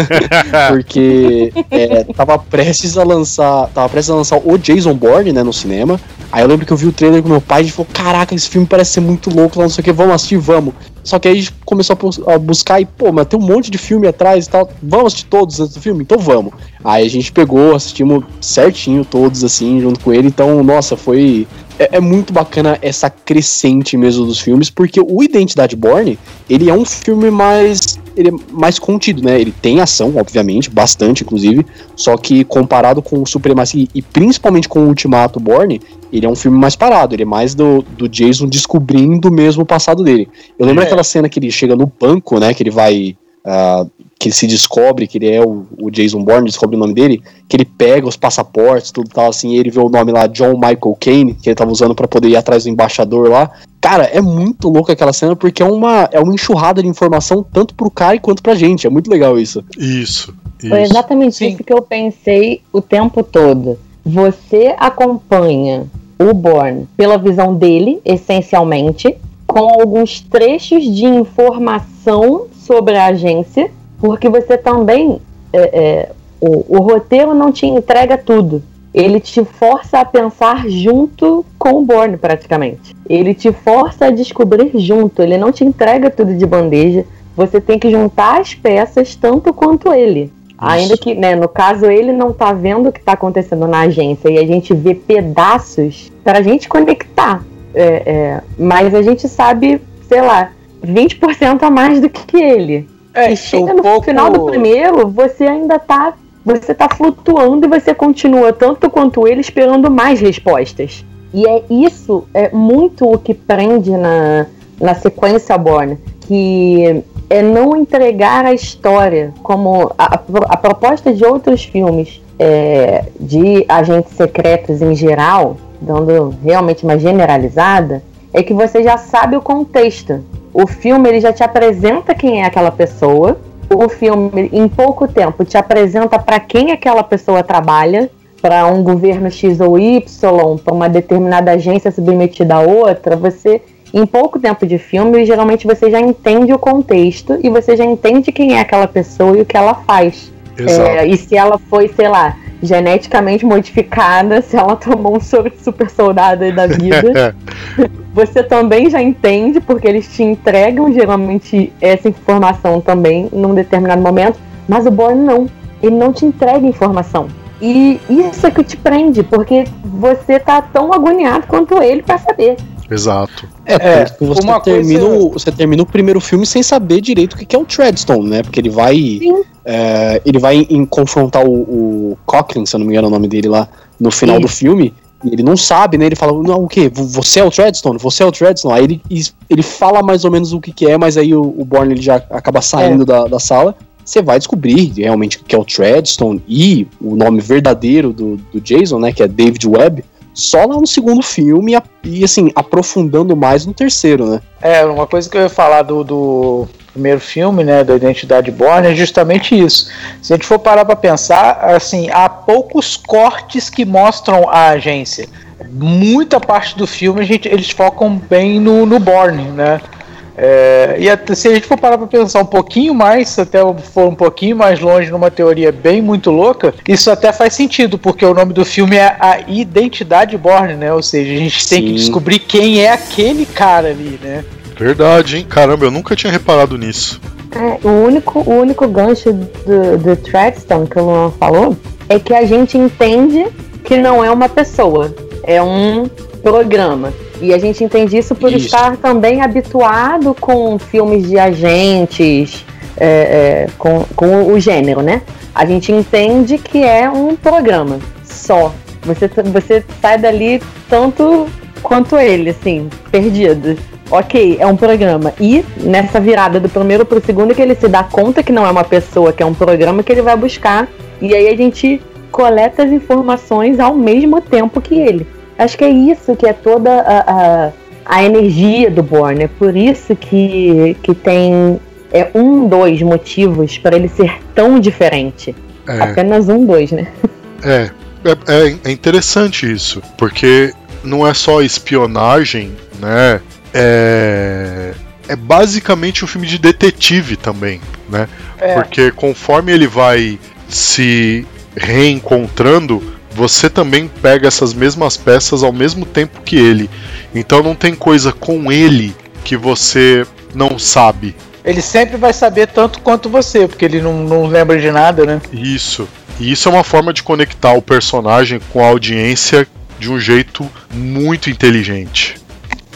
<laughs> Porque é, tava prestes a lançar. Tava prestes a lançar o Jason Bourne, né, no cinema. Aí eu lembro que eu vi o trailer com meu pai e falou: Caraca, esse filme parece ser muito louco, não sei o que, vamos assistir, vamos. Só que aí a gente começou a buscar e, pô, mas tem um monte de filme atrás e tal. Vamos assistir todos antes do filme? Então vamos. Aí a gente pegou, assistimos certinho todos, assim, junto com ele. Então, nossa, foi é, é, muito bacana essa crescente mesmo dos filmes, porque o Identidade Born, ele é um filme mais ele é mais contido, né? Ele tem ação, obviamente, bastante, inclusive, só que comparado com o Supremacia e principalmente com o Ultimato Born, ele é um filme mais parado, ele é mais do, do Jason descobrindo mesmo o passado dele. Eu lembro é. aquela cena que ele chega no banco, né? Que ele vai. Uh, que ele se descobre que ele é o, o, Jason Bourne, descobre o nome dele, que ele pega os passaportes, tudo tal, assim, e ele vê o nome lá, John Michael Kane, que ele tava usando para poder ir atrás do embaixador lá. Cara, é muito louco aquela cena, porque é uma, é uma enxurrada de informação tanto pro cara quanto pra gente. É muito legal isso. Isso. isso. Foi exatamente Sim. isso que eu pensei o tempo todo. Você acompanha o Bourne pela visão dele, essencialmente, com alguns trechos de informação sobre a agência porque você também. É, é, o, o roteiro não te entrega tudo. Ele te força a pensar junto com o Borne, praticamente. Ele te força a descobrir junto. Ele não te entrega tudo de bandeja. Você tem que juntar as peças tanto quanto ele. Isso. Ainda que, né, no caso, ele não tá vendo o que tá acontecendo na agência e a gente vê pedaços para a gente conectar. É, é, mas a gente sabe, sei lá, 20% a mais do que ele. É, e chega no pouco... final do primeiro, você ainda tá. Você tá flutuando e você continua, tanto quanto ele, esperando mais respostas. E é isso, é muito o que prende na, na sequência Born, que é não entregar a história como a, a proposta de outros filmes é, de agentes secretos em geral, dando realmente uma generalizada, é que você já sabe o contexto. O filme ele já te apresenta quem é aquela pessoa. O filme, em pouco tempo, te apresenta para quem aquela pessoa trabalha, para um governo X ou Y, para uma determinada agência submetida a outra. Você, em pouco tempo de filme, geralmente você já entende o contexto e você já entende quem é aquela pessoa e o que ela faz. É, e se ela foi, sei lá, geneticamente modificada, se ela tomou um soro de super soldado da vida. <laughs> você também já entende, porque eles te entregam geralmente essa informação também num determinado momento, mas o Born não. Ele não te entrega informação. E isso é que te prende, porque você tá tão agoniado quanto ele para saber. Exato. É, é você, uma termina, coisa... você termina o primeiro filme sem saber direito o que é o Treadstone, né? Porque ele vai. É, ele vai em, confrontar o, o Cochrane, se eu não me engano o nome dele lá, no final Sim. do filme. E ele não sabe, né? Ele fala, não, o quê? Você é o Treadstone? Você é o Treadstone? Aí ele, ele fala mais ou menos o que, que é, mas aí o, o Borne ele já acaba saindo é. da, da sala. Você vai descobrir realmente o que é o Treadstone e o nome verdadeiro do, do Jason, né? Que é David Webb só lá no segundo filme e, assim, aprofundando mais no terceiro, né? É, uma coisa que eu ia falar do, do primeiro filme, né, da Identidade Born, é justamente isso. Se a gente for parar para pensar, assim, há poucos cortes que mostram a agência. Muita parte do filme a gente, eles focam bem no, no Born, né? É, e até, se a gente for parar para pensar um pouquinho mais, até for um pouquinho mais longe numa teoria bem muito louca, isso até faz sentido, porque o nome do filme é A Identidade Born, né? Ou seja, a gente Sim. tem que descobrir quem é aquele cara ali, né? Verdade, hein? Caramba, eu nunca tinha reparado nisso. É, o único, o único gancho do, do Treadstone que o Luan falou é que a gente entende que não é uma pessoa, é um programa. E a gente entende isso por isso. estar também habituado com filmes de agentes, é, é, com, com o gênero, né? A gente entende que é um programa só. Você, você sai dali tanto quanto ele, assim, perdido. Ok, é um programa. E nessa virada do primeiro pro segundo que ele se dá conta que não é uma pessoa, que é um programa que ele vai buscar. E aí a gente coleta as informações ao mesmo tempo que ele. Acho que é isso que é toda a, a, a energia do Born. É por isso que, que tem é, um, dois motivos para ele ser tão diferente. É. Apenas um, dois, né? É, é, é, interessante isso, porque não é só espionagem, né? É, é basicamente um filme de detetive também, né? É. Porque conforme ele vai se reencontrando, você também pega essas mesmas peças ao mesmo tempo que ele. Então não tem coisa com ele que você não sabe. Ele sempre vai saber tanto quanto você, porque ele não, não lembra de nada, né? Isso. E isso é uma forma de conectar o personagem com a audiência de um jeito muito inteligente.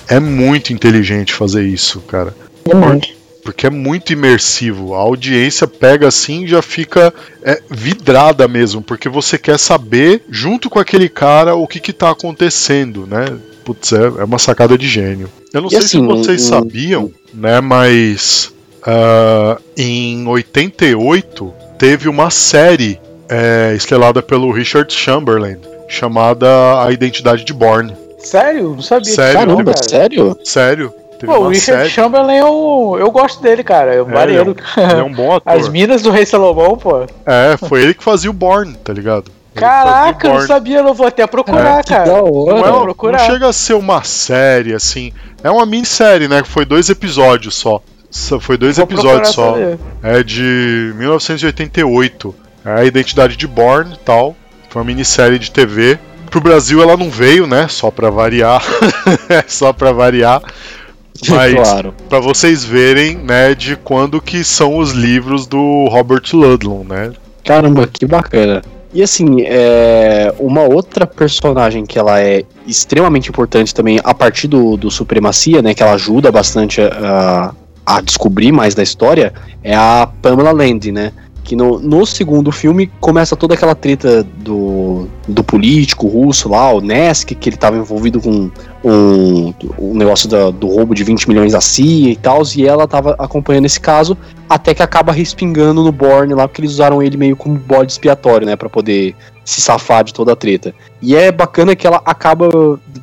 É muito inteligente fazer isso, cara. Demais. Porque é muito imersivo. A audiência pega assim e já fica é, vidrada mesmo. Porque você quer saber, junto com aquele cara, o que, que tá acontecendo, né? Putz, é, é uma sacada de gênio. Eu não E sei assim, se vocês um- sabiam, né? Mas ah, em 88 teve uma série é, estrelada pelo Richard Chamberlain chamada A Identidade de Bourne. Sério? Não sabia Sério? Caramba, cara. sério? Sério? Teve Pô, o uma Richard série. Chamberlain, eu, eu gosto dele, cara. É um É, maneiro. Ele é um bom <laughs> ator. As minas do Rei Salomão, pô. É, foi ele que fazia o Bourne, tá ligado? Ele Caraca, eu não sabia, eu vou até procurar, Que cara. da Não, hora. é, Vou não procurar. chega a ser uma série, assim. É uma minissérie, né? que Foi dois episódios só. Foi dois Vou episódios só. procurar saber. É de 1988. É a identidade de Bourne e tal. Foi uma minissérie de TV. Pro Brasil ela não veio, né? Só pra variar. <laughs> só pra variar. Mas claro. pra vocês verem, né, de quando que são os livros do Robert Ludlum, né? Caramba, que bacana. E assim, é, uma outra personagem que ela é extremamente importante também a partir do, do Supremacia, né? Que ela ajuda bastante a, a descobrir mais da história, é a Pamela Land, né? Que no, no segundo filme começa toda aquela treta do, do político russo lá, o Nesk, que ele estava envolvido com um, um negócio da- do roubo de 20 milhões da CIA e tal, e ela estava acompanhando esse caso, até que acaba respingando no Borne lá, porque eles usaram ele meio como bode expiatório, né, Pra poder se safar de toda a treta. E é bacana que ela acaba,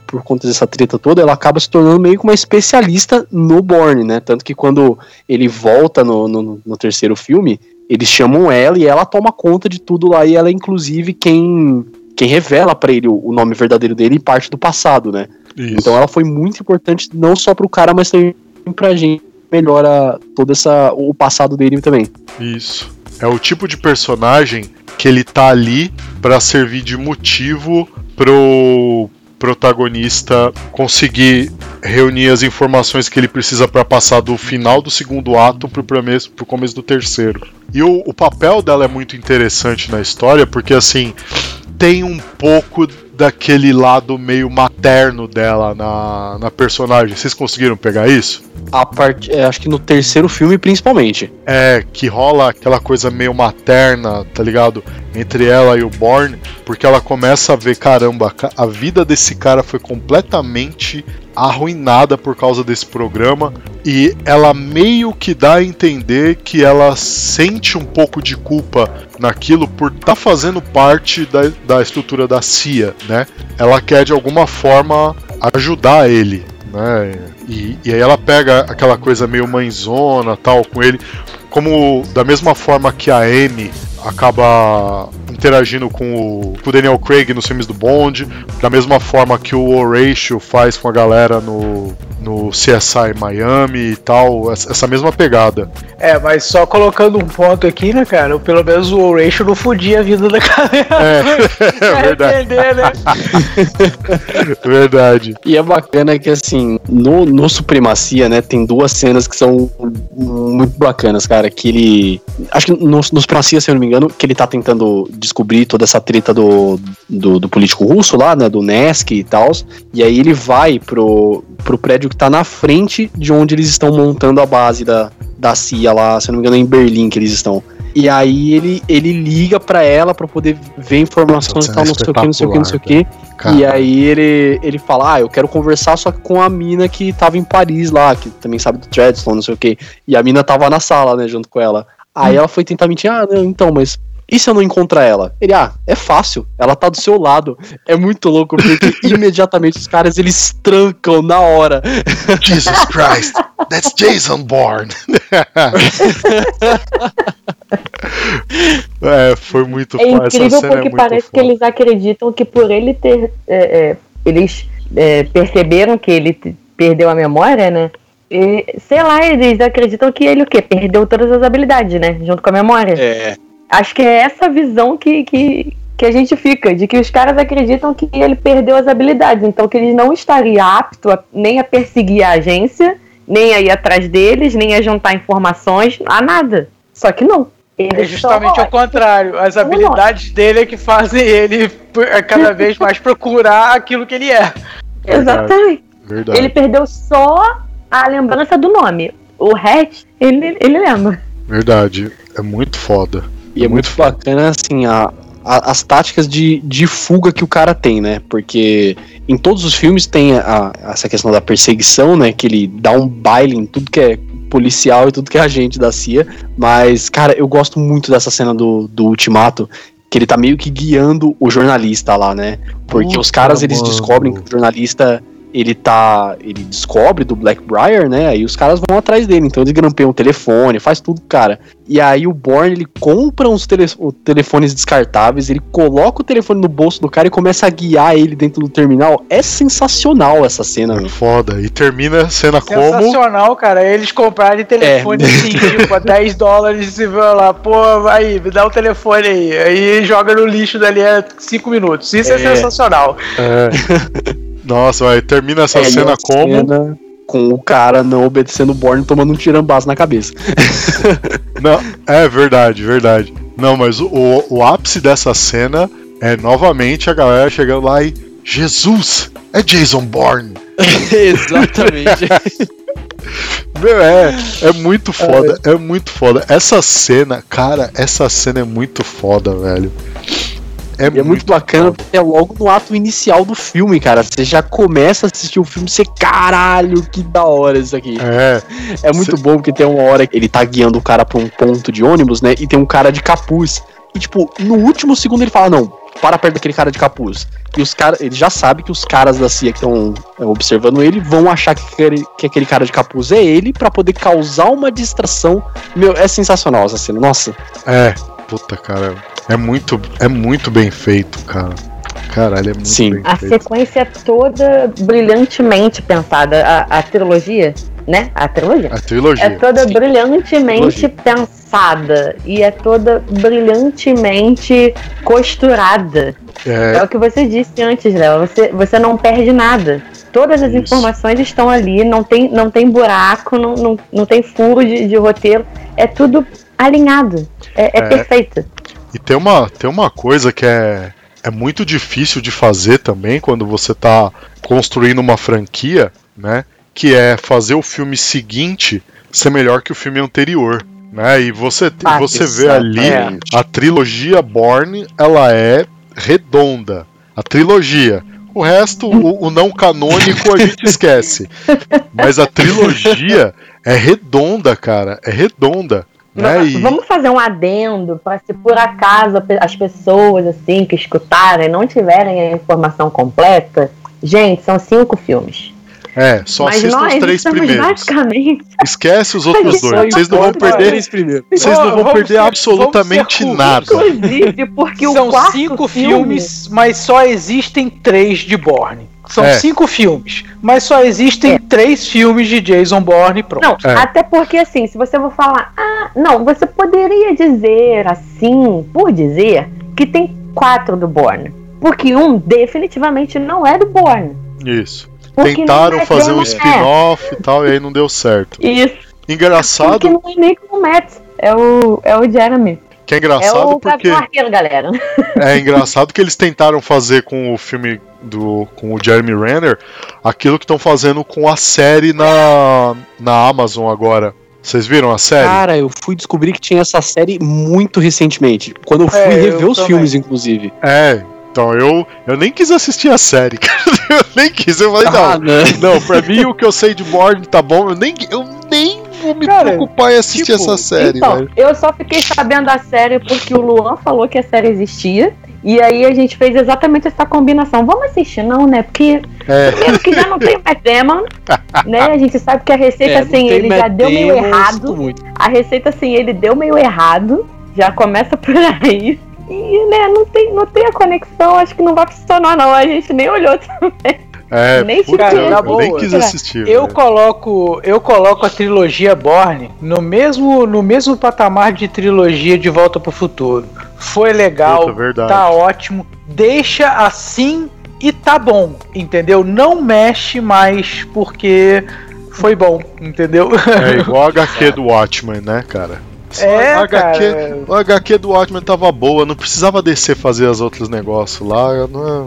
por conta dessa treta toda, ela acaba se tornando meio que uma especialista no Borne, né, tanto que quando ele volta no, no, no terceiro filme, eles chamam ela e ela toma conta de tudo lá, e ela é inclusive quem, quem revela pra ele o, nome verdadeiro dele e parte do passado, né. Isso. Então ela foi muito importante não só pro cara, mas também pra gente melhora todo essa, o passado dele também. Isso. É o tipo de personagem que ele tá ali pra servir de motivo pro protagonista conseguir reunir as informações que ele precisa pra passar do final do segundo ato começo, pro começo do terceiro. E o, o papel dela é muito interessante na história, porque assim, tem um pouco daquele lado meio materno dela na, na personagem. Vocês conseguiram pegar isso? A part... é, acho que no terceiro filme, principalmente. É, que rola aquela coisa meio materna, tá ligado? Entre ela e o Born, porque ela começa a ver, caramba, ca- a vida desse cara foi completamente arruinada por causa desse programa e ela meio que dá a entender que ela sente um pouco de culpa naquilo por estar tá fazendo parte da, da estrutura da CIA, né? Ela quer de alguma forma ajudar ele, né? E, e aí ela pega aquela coisa meio mãezona tal com ele, como da mesma forma que a Amy acaba interagindo com o, com o Daniel Craig nos filmes do Bond, da mesma forma que o Horatio faz com a galera no, no CSI Miami e tal, essa essa mesma pegada. É, mas só colocando um ponto aqui, né, cara? Pelo menos o Horatio não fudia a vida da galera. É, <laughs> <laughs> é verdade, Entender, né? <laughs> verdade. E é bacana que, assim, no, no Supremacia, né, tem duas cenas que são muito bacanas, cara. Que ele. Acho que no, no Supremacia, se eu não me engano, que ele tá tentando descobrir toda essa treta do, do, do político russo lá, né, do Nesk e tal. E aí ele vai pro, pro prédio que tá na frente de onde eles estão montando a base da, da CIA lá, se eu não me engano, é em Berlim que eles estão. E aí ele, ele liga pra ela pra poder ver informações e tal, cena não sei o que, não sei o que, não sei o que. E aí ele, ele fala, ah, eu quero conversar só que com a mina que tava em Paris lá, que também sabe do Treadstone, não sei o quê. E a mina tava na sala, né, junto com ela. Aí ela foi tentar mentir, ah, não, então, mas e se eu não encontrar ela? Ele, ah, é fácil, ela tá do seu lado. É muito louco, porque <laughs> imediatamente os caras, eles trancam na hora. <laughs> Jesus Christ, that's Jason Bourne. <laughs> é, foi muito É fácil. Essa incrível cena é porque muito parece que eles acreditam que por ele ter. é, é, eles é, perceberam que ele perdeu a memória, né? E, sei lá, eles acreditam que ele o quê? Perdeu todas as habilidades, né? Junto com a memória. É, Acho que é essa visão que, que, que a gente fica, de que os caras acreditam que ele perdeu as habilidades, então que ele não estaria apto a- nem a perseguir a agência, nem a ir atrás deles, nem a juntar informações, a nada. Só que não. Ele É justamente só- ao contrário. As Não. habilidades dele é que fazem ele cada vez mais procurar aquilo que ele é. Exatamente. Verdade. Ele perdeu só a lembrança do nome. O resto, ele, ele lembra. Verdade. É muito foda. E é muito bacana, assim, a, a- as táticas de, de fuga que o cara tem, né? Porque em todos os filmes tem a- a- essa questão da perseguição, né? Que ele dá um baile em tudo que é policial e tudo que é agente da CIA. Mas, cara, eu gosto muito dessa cena do, do Ultimato. Que ele tá meio que guiando o jornalista lá, né? Porque Puta, os caras, eles mano. descobrem que o jornalista ele tá. Ele descobre do Blackbriar, né? Aí os caras vão atrás dele. Então eles grampeiam o telefone, faz tudo, cara. E aí o Born ele compra uns tele- telefones descartáveis, ele coloca o telefone no bolso do cara e começa a guiar ele dentro do terminal. É sensacional essa cena, É meu. foda. E termina a cena como. Sensacional, cara. Eles comprarem telefone assim, <laughs> tipo, a 10 dólares e vão lá, pô, aí, me dá o telefone aí. Aí joga no lixo dali a 5 minutos. Isso é, É. sensacional. <laughs> Nossa, vai. Termina essa É, e cena a como. cena Com o cara não obedecendo o Born tomando um tirambaço na cabeça. <laughs> Não, é verdade, verdade. Não, mas o, o, o ápice dessa cena é novamente a galera chegando lá e. Jesus! É Jason Bourne! <laughs> Exatamente. <laughs> Meu, é, é muito foda, é muito foda. Essa cena, cara, essa cena é muito foda, velho. É, é muito bacana porque é logo no ato inicial do filme, cara. Você já começa a assistir o filme e você, caralho, que da hora isso aqui. É, É muito bom porque tem uma hora que ele tá guiando o cara pra um ponto de ônibus, né? E tem um cara de capuz. E, tipo, no último segundo ele fala: Não, para perto daquele cara de capuz. E os caras, ele já sabe que os caras da CIA que estão observando ele vão achar que aquele, que aquele cara de capuz é ele pra poder causar uma distração. Meu, é sensacional essa cena. Nossa, é. Puta, cara. É muito, é muito bem feito, cara. Caralho, é muito Sim. bem A feito. sequência é toda brilhantemente pensada. A, a trilogia, né? A trilogia. A trilogia. É toda Sim. brilhantemente Trilogia. pensada. E é toda brilhantemente costurada. É, É, o que você disse antes, Léo. Você, você não perde nada. Todas as Isso. informações estão ali, não tem, não tem buraco, não, não, não tem furo de, de roteiro. É tudo alinhado. É, é É. perfeito. E tem uma, tem uma coisa que é, é muito difícil de fazer também quando você tá construindo uma franquia, né? Que é fazer o filme seguinte ser melhor que o filme anterior. Né? E você, Ah, você vê ali a trilogia Born, ela é redonda. A trilogia. O resto, o, o não canônico, a gente esquece. <laughs> Mas a trilogia é redonda, cara. É redonda. Né? E- Vamos fazer um adendo para se por acaso as pessoas assim que escutarem não tiverem a informação completa. Gente, são cinco filmes. É, só Mas assistam nós os três primeiros. basicamente. Esquece os outros dois. Vocês não vão perder. Vocês não vão Vamos perder ser- absolutamente nada. Inclusive, porque o São quarto cinco filme- filmes, mas só existem três de Bourne. São É. cinco filmes, mas só existem É. três filmes de Jason Bourne e pronto. Não, É. até porque assim, se você for falar, ah, não, você poderia dizer assim, por dizer, que tem quatro do Bourne. Porque um definitivamente não é do Bourne. Isso. Porque Tentaram é fazer um spin-off e tal, e aí não deu certo. Isso. Porque Engraçado, não é nem com o Matt, é o, é o Jeremy. Que é É engraçado o porque Arqueiro, galera. <laughs> é engraçado que eles tentaram fazer com o filme do com o Jeremy Renner aquilo que estão fazendo com a série na na Amazon agora. Vocês viram a série? Cara, eu fui descobrir que tinha essa série muito recentemente. Quando eu fui É, rever eu os também. filmes, inclusive. É. Então eu eu nem quis assistir a série, <laughs> cara. Eu nem quis. Eu falei Ah, não. né? Não, pra mim o que eu sei de Bourne tá bom. Eu nem eu nem vou me Cara, preocupar em assistir tipo, essa série, então, velho. eu só fiquei sabendo da série porque o Luan falou que a série existia. E aí a gente fez exatamente essa combinação. Vamos assistir, não, né? Porque É. primeiro que já não tem Matt Damon, né? A gente sabe que a receita É, sem tem ele já deu meio errado. A receita sem ele deu meio errado. Já começa por aí. E, né, não tem, não tem a conexão, acho que não vai funcionar, não. A gente nem olhou É, Nem puta, cara, eu, nem quis Cara, assistir. Eu velho. coloco, eu coloco a trilogia Borne no mesmo, no mesmo patamar de trilogia de Volta pro Futuro. Foi legal, Puta, verdade. tá ótimo, deixa assim e tá bom, entendeu? Não mexe mais porque foi bom, entendeu? É igual a HQ <laughs> do Watchmen, né, cara? É, a HQ, cara. O HQ do Watchmen tava boa, não precisava descer fazer as outros negócios lá. Não...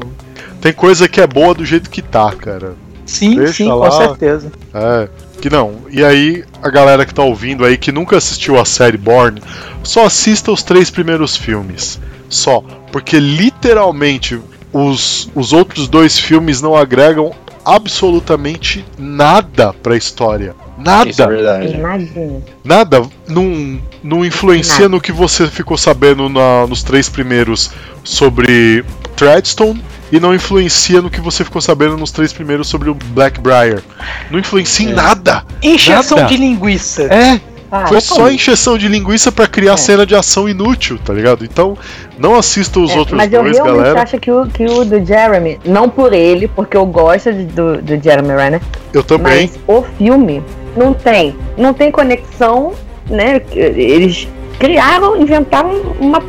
Tem coisa que é boa do jeito que tá, cara. Sim, Deixa sim, lá. com certeza. É, que não. E aí, a galera que tá ouvindo aí, que nunca assistiu a série Born, só assista os três primeiros filmes. Só. Porque literalmente os, os outros dois filmes não agregam absolutamente nada pra história. Nada. Isso é verdade. Imagina. Nada. Não, não influencia Nada. no que você ficou sabendo na- nos três primeiros sobre Treadstone. E não influencia no que você ficou sabendo nos três primeiros sobre o Blackbriar. Não influencia em nada. Encheção Nada. de linguiça. É, Ah, foi só encheção de linguiça pra criar cena de ação inútil, tá ligado? Então, não assista os É, outros mas eu dois, realmente galera. acho que o, que o do Jeremy, não por ele, porque eu gosto de- do, do Jeremy Renner, Eu também. mas o filme não tem. Não tem conexão, né? Eles criaram, inventaram uma,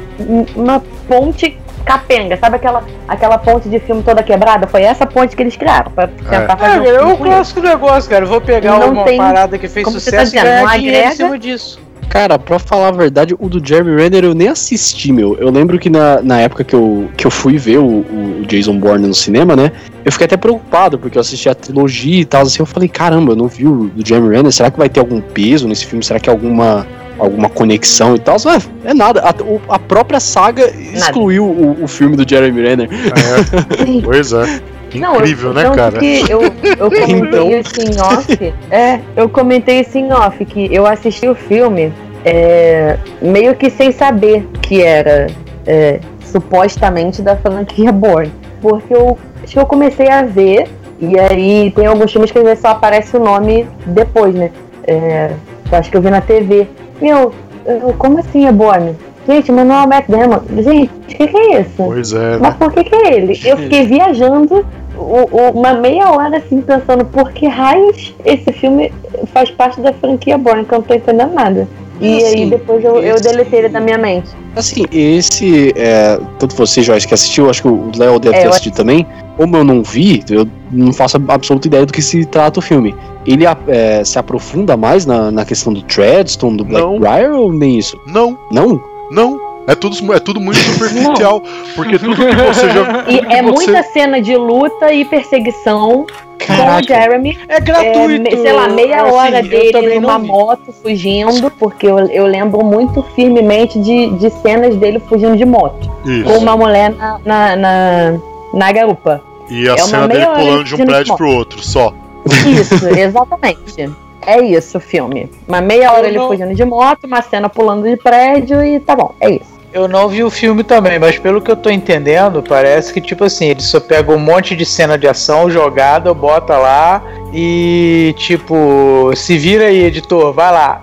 uma ponte capenga, sabe aquela, aquela ponte de filme toda quebrada? Foi essa ponte que eles criaram pra tentar fazer um É, é filme o clássico negócio, cara. Eu vou pegar Não uma tem- parada que fez você sucesso tá e dizendo, ganhar não dinheiro em cima disso. Cara, pra falar a verdade, o do Jeremy Renner eu nem assisti, meu. Eu lembro que na, na época que eu, que eu fui ver o, o Jason Bourne no cinema, né? Eu fiquei até preocupado, porque eu assisti a trilogia e tal, assim, eu falei, caramba, eu não vi o do Jeremy Renner, será que vai ter algum peso nesse filme? Será que é alguma, alguma conexão e tal? Mas é nada, a, o- a própria saga excluiu o, o filme do Jeremy Renner. É, <laughs> pois é. Não, Incrível, eu, né, tanto cara? Que eu, eu <laughs> comentei Então. isso em off. É, eu comentei isso em off, que eu assisti o filme é, meio que sem saber que era é, supostamente da franquia Born. Porque eu acho que eu comecei a ver, e aí tem alguns filmes que às vezes só aparece o nome depois, né? É, eu acho que eu vi na TV. Meu, eu, como assim é Born? Gente, mas não é o Matt Damon. Gente, o que, que é isso? Pois é, Mas né? por que, que é ele? Eu <laughs> fiquei viajando o- o- uma meia hora assim, pensando por que raios esse filme faz parte da franquia Born, que eu não tô entendendo nada. E Assim, aí depois eu, eu esse- deletei ele da minha mente. Assim, esse, é, tanto você, Joyce, que assistiu, acho que o Léo deve É, ter eu assistido também. Como eu não vi, eu não faço absoluta ideia do que se trata o filme. Ele é, se aprofunda mais na, na questão do Treadstone, do Não. Blackbriar ou nem isso? Não, Não? não. É tudo, é tudo muito <laughs> superficial. porque tudo que você já. E é você- muita cena de luta e perseguição com o Caraca. Jeremy. É É, gratuito. me- sei lá, meia assim, hora dele numa moto fugindo, porque eu, eu lembro muito firmemente de, de cenas dele fugindo de moto. Com Isso. uma mulher na, na, na, na garupa. E a é uma cena dele meia hora pulando de um prédio pro outro, só. Isso, <laughs> exatamente. É isso o filme. Uma meia hora Eu ele não- fugindo de moto, uma cena pulando de prédio e tá bom, é isso. Eu não vi o filme também, mas pelo que eu tô entendendo, parece que, tipo assim, ele só pega um monte de cena de ação jogada, bota lá e, tipo, se vira aí, editor, vai lá.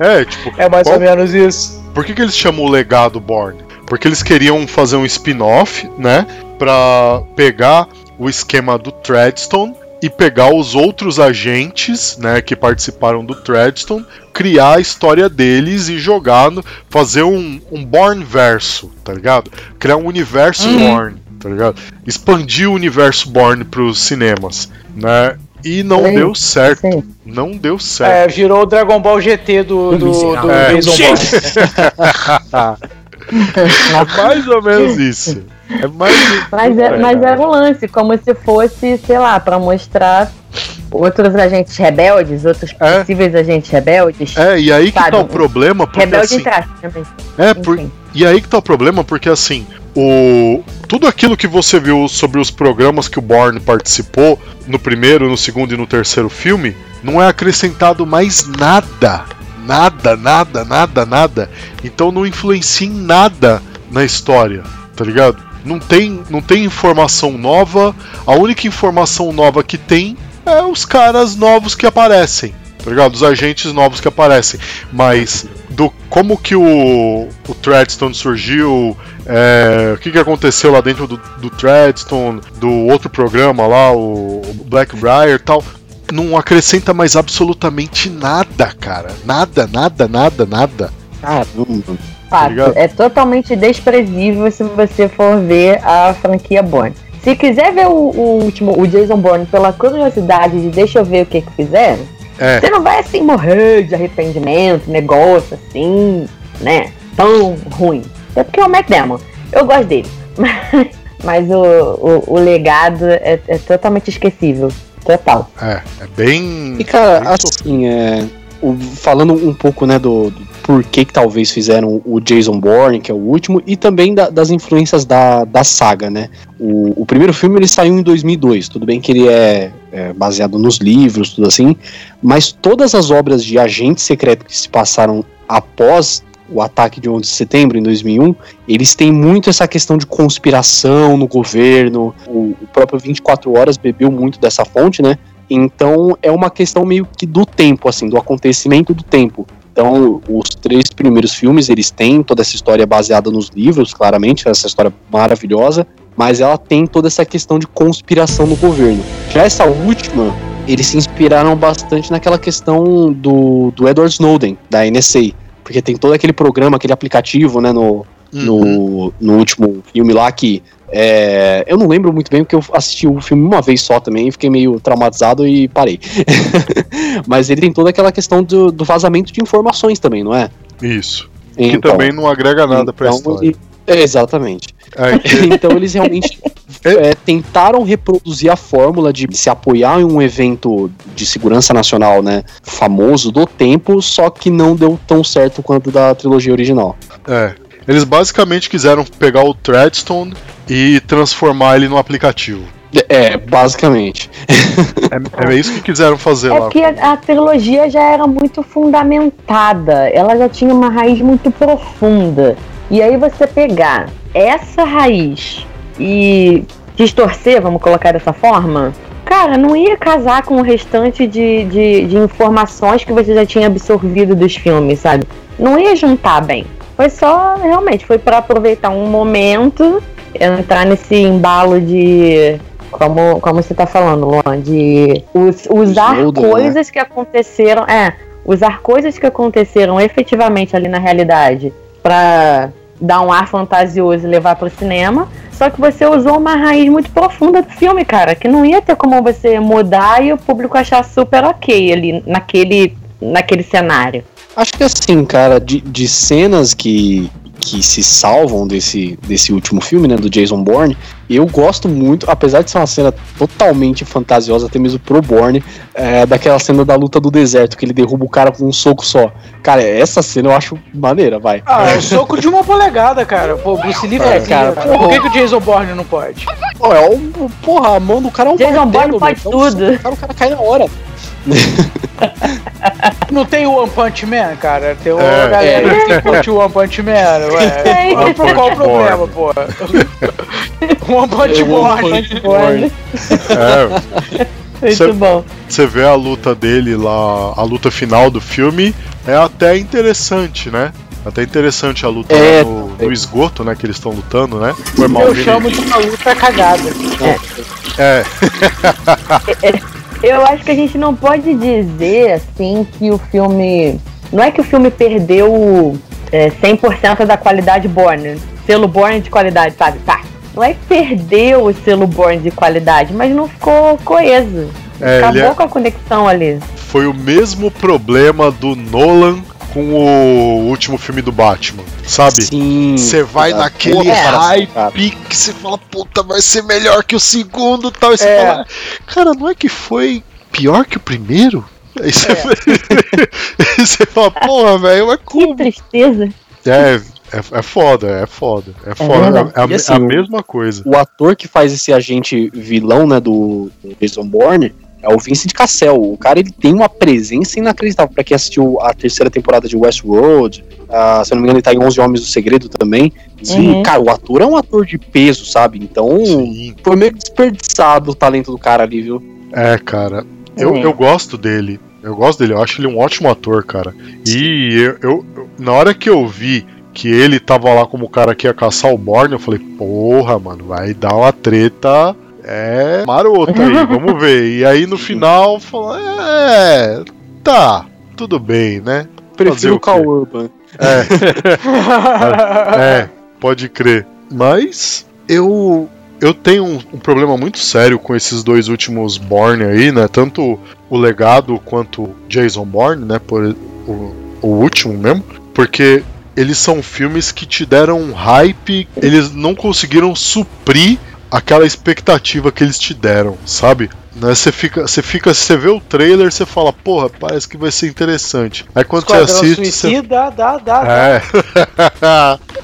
É, tipo, <laughs> É mais Qual- ou menos isso. Por que, que eles chamam o legado Born? Porque eles queriam fazer um spin-off, né? Pra pegar o esquema do Treadstone e pegar os outros agentes, né, que participaram do Treadstone, criar a história deles e jogar, no, fazer um, um Born verso, tá ligado? Criar um universo Uhum. Born, tá ligado? Expandir o universo Born pros cinemas, né? E não Sim, deu certo. sim. Não deu certo. É, virou o Dragon Ball GT do, do, do É. Jason Bourne. <laughs> <laughs> É mais ou menos isso. É mais Mas, é, mas era um lance, como se fosse, sei lá, pra mostrar outros agentes rebeldes, outros É. possíveis agentes rebeldes. É, e aí que Sabe, tá o problema, porque Rebelde assim, também. é, por- e aí que tá o problema, porque assim, o tudo aquilo que você viu sobre os programas que o Bourne participou no primeiro, no segundo e no terceiro filme, não é acrescentado mais nada. Nada, nada, nada, nada. Então não influencia em nada na história, tá ligado? Não tem, não tem informação nova. A única informação nova que tem é os caras novos que aparecem, tá ligado? Os agentes novos que aparecem. Mas do como que o, o Treadstone surgiu, é, o que, que aconteceu lá dentro do, do Treadstone, do outro programa lá, o, o Blackbriar e tal, não acrescenta mais absolutamente nada, cara. Nada, nada, nada, nada. Caramba. Fato, ligado? é totalmente desprezível se você for ver a franquia Bourne. Se quiser ver o, o último, o Jason Bourne, pela curiosidade de deixa eu ver o que que fizeram, É. Você não vai assim morrer de arrependimento, negócio assim, né? Tão ruim. Até porque é o Matt Damon. Eu gosto dele. Mas, <laughs> mas o, o, o legado é, é totalmente esquecível. Total. É, é bem. E cara, bem assim, é, o- falando um pouco, né, do, do porquê que talvez fizeram o Jason Bourne, que é o último, e também da- das influências da, da saga, né. O, o primeiro filme ele saiu em 2002, tudo bem que ele é, é baseado nos livros, tudo assim, mas todas as obras de agente secreto que se passaram após o ataque de 11 de setembro, em 2001, eles têm muito essa questão de conspiração no governo, o, o próprio 24 Horas bebeu muito dessa fonte, né, então é uma questão meio que do tempo, assim, do acontecimento do tempo. Então, os três primeiros filmes, eles têm toda essa história baseada nos livros, claramente, essa história maravilhosa, mas ela tem toda essa questão de conspiração no governo. Já essa última, eles se inspiraram bastante naquela questão do, do Edward Snowden, da NSA, porque tem todo aquele programa, aquele aplicativo, né, no, Uhum. no, no último filme lá que é, eu não lembro muito bem porque eu assisti o filme uma vez só também e fiquei meio traumatizado e parei. <laughs> Mas ele tem toda aquela questão do, do vazamento de informações também, não é? Isso. Que Então- também não agrega nada pra então, história. ele- é, exatamente. É, que- <laughs> então eles realmente <laughs> é, tentaram reproduzir a fórmula de se apoiar em um evento de segurança nacional, né, famoso do tempo, só que não deu tão certo quanto da trilogia original. é. Eles basicamente quiseram pegar o Threadstone e transformar ele no aplicativo. É, basicamente. É, é isso que quiseram fazer É lá. porque a, a trilogia já era muito fundamentada, ela já tinha uma raiz muito profunda. E aí você pegar essa raiz e distorcer, vamos colocar dessa forma, cara, não ia casar com o restante de, de, de informações que você já tinha absorvido dos filmes, sabe? Não ia juntar bem. Foi só, realmente, foi pra aproveitar um momento, entrar nesse embalo de como, como você tá falando, Luan, de us- usar Snowden, né? coisas que aconteceram, é, usar coisas que aconteceram efetivamente ali na realidade pra dar um ar fantasioso e levar pro cinema. Só que você usou uma raiz muito profunda do filme, cara, que não ia ter como você mudar e o público achar super ok ali naquele, naquele cenário. Acho que assim, cara, de, de cenas que, que se salvam desse, desse último filme, né, do Jason Bourne, eu gosto muito, apesar de ser uma cena totalmente fantasiosa, até mesmo pro Bourne, é, daquela cena da luta do deserto, que ele derruba o cara com um soco só. Cara, essa cena eu acho maneira, vai. Ah, é o soco de uma polegada, cara. Pô, Bruce Lee É, cara, Por porra. que, que o Jason Bourne não pode? Pô, é um, porra, a mão do cara é um Jason Bourne pode. Dá um tudo. O cara, o cara cai na hora. <laughs> Não tem o One Punch Man, cara? Tem uma É. galera que curte o One Punch Man, <laughs> ué. Qual, qual o problema, pô? <laughs> One Punch É, One. Punch. É, Muito Cê- bom. você vê a luta dele lá, a luta final do filme, é até interessante, né? Até interessante a luta É, lá no, no esgoto, né? Que eles estão lutando, né? Foi mal. Eu Vini. chamo de uma luta cagada. É, Eu acho que a gente não pode dizer assim que o filme. Não é que o filme perdeu é, 100% da qualidade Born, selo Born de qualidade, sabe? Tá. Não é que perdeu o selo Born de qualidade, mas não ficou coeso. É, Acabou é- com a conexão ali. foi o mesmo problema do Nolan com o último filme do Batman, sabe? Sim. Você vai Tá. naquele comparação, hype cara. que você fala, puta, vai ser melhor que o segundo tal. E você É. fala, cara, não é que foi pior que o primeiro? Aí você, <laughs> Aí você fala, porra, velho, é Que como? tristeza. É, é, é foda, é foda. É foda. verdade. É, a, E assim, é a mesma coisa. O ator que faz esse agente vilão, né, do, do Jason Bourne, é o Vincent Cassel. O cara, ele tem uma presença inacreditável. Pra quem assistiu a terceira temporada de Westworld, ah, se eu não me engano, ele tá em 11 Homens do Segredo também. E, Uhum. cara, o ator é um ator de peso, sabe? Então, Sim. foi meio desperdiçado o talento do cara ali, viu? É, cara. Eu, É. eu gosto dele. Eu gosto dele. Eu acho ele um ótimo ator, cara. E eu, eu- eu- na hora que eu vi que ele tava lá como o cara que ia caçar o Borne, eu falei, porra, mano, vai dar uma treta. É marota aí, <laughs> vamos ver. E aí no final, falou, é, tá, tudo bem, né? Prefiro o Cal? Urban. <laughs> É, pode crer. Mas eu eu tenho um, um problema muito sério com esses dois últimos Bourne aí, né? Tanto o legado quanto Jason Bourne, né? Por, o, o último mesmo. Porque eles são filmes que te deram um hype, eles não conseguiram suprir aquela expectativa que eles te deram, sabe? Né, você fica, você fica, você vê o trailer, você fala, porra, parece que vai ser interessante. Aí quando Esquadrão você assiste, Suicida, dá, dá, dá. é. <laughs>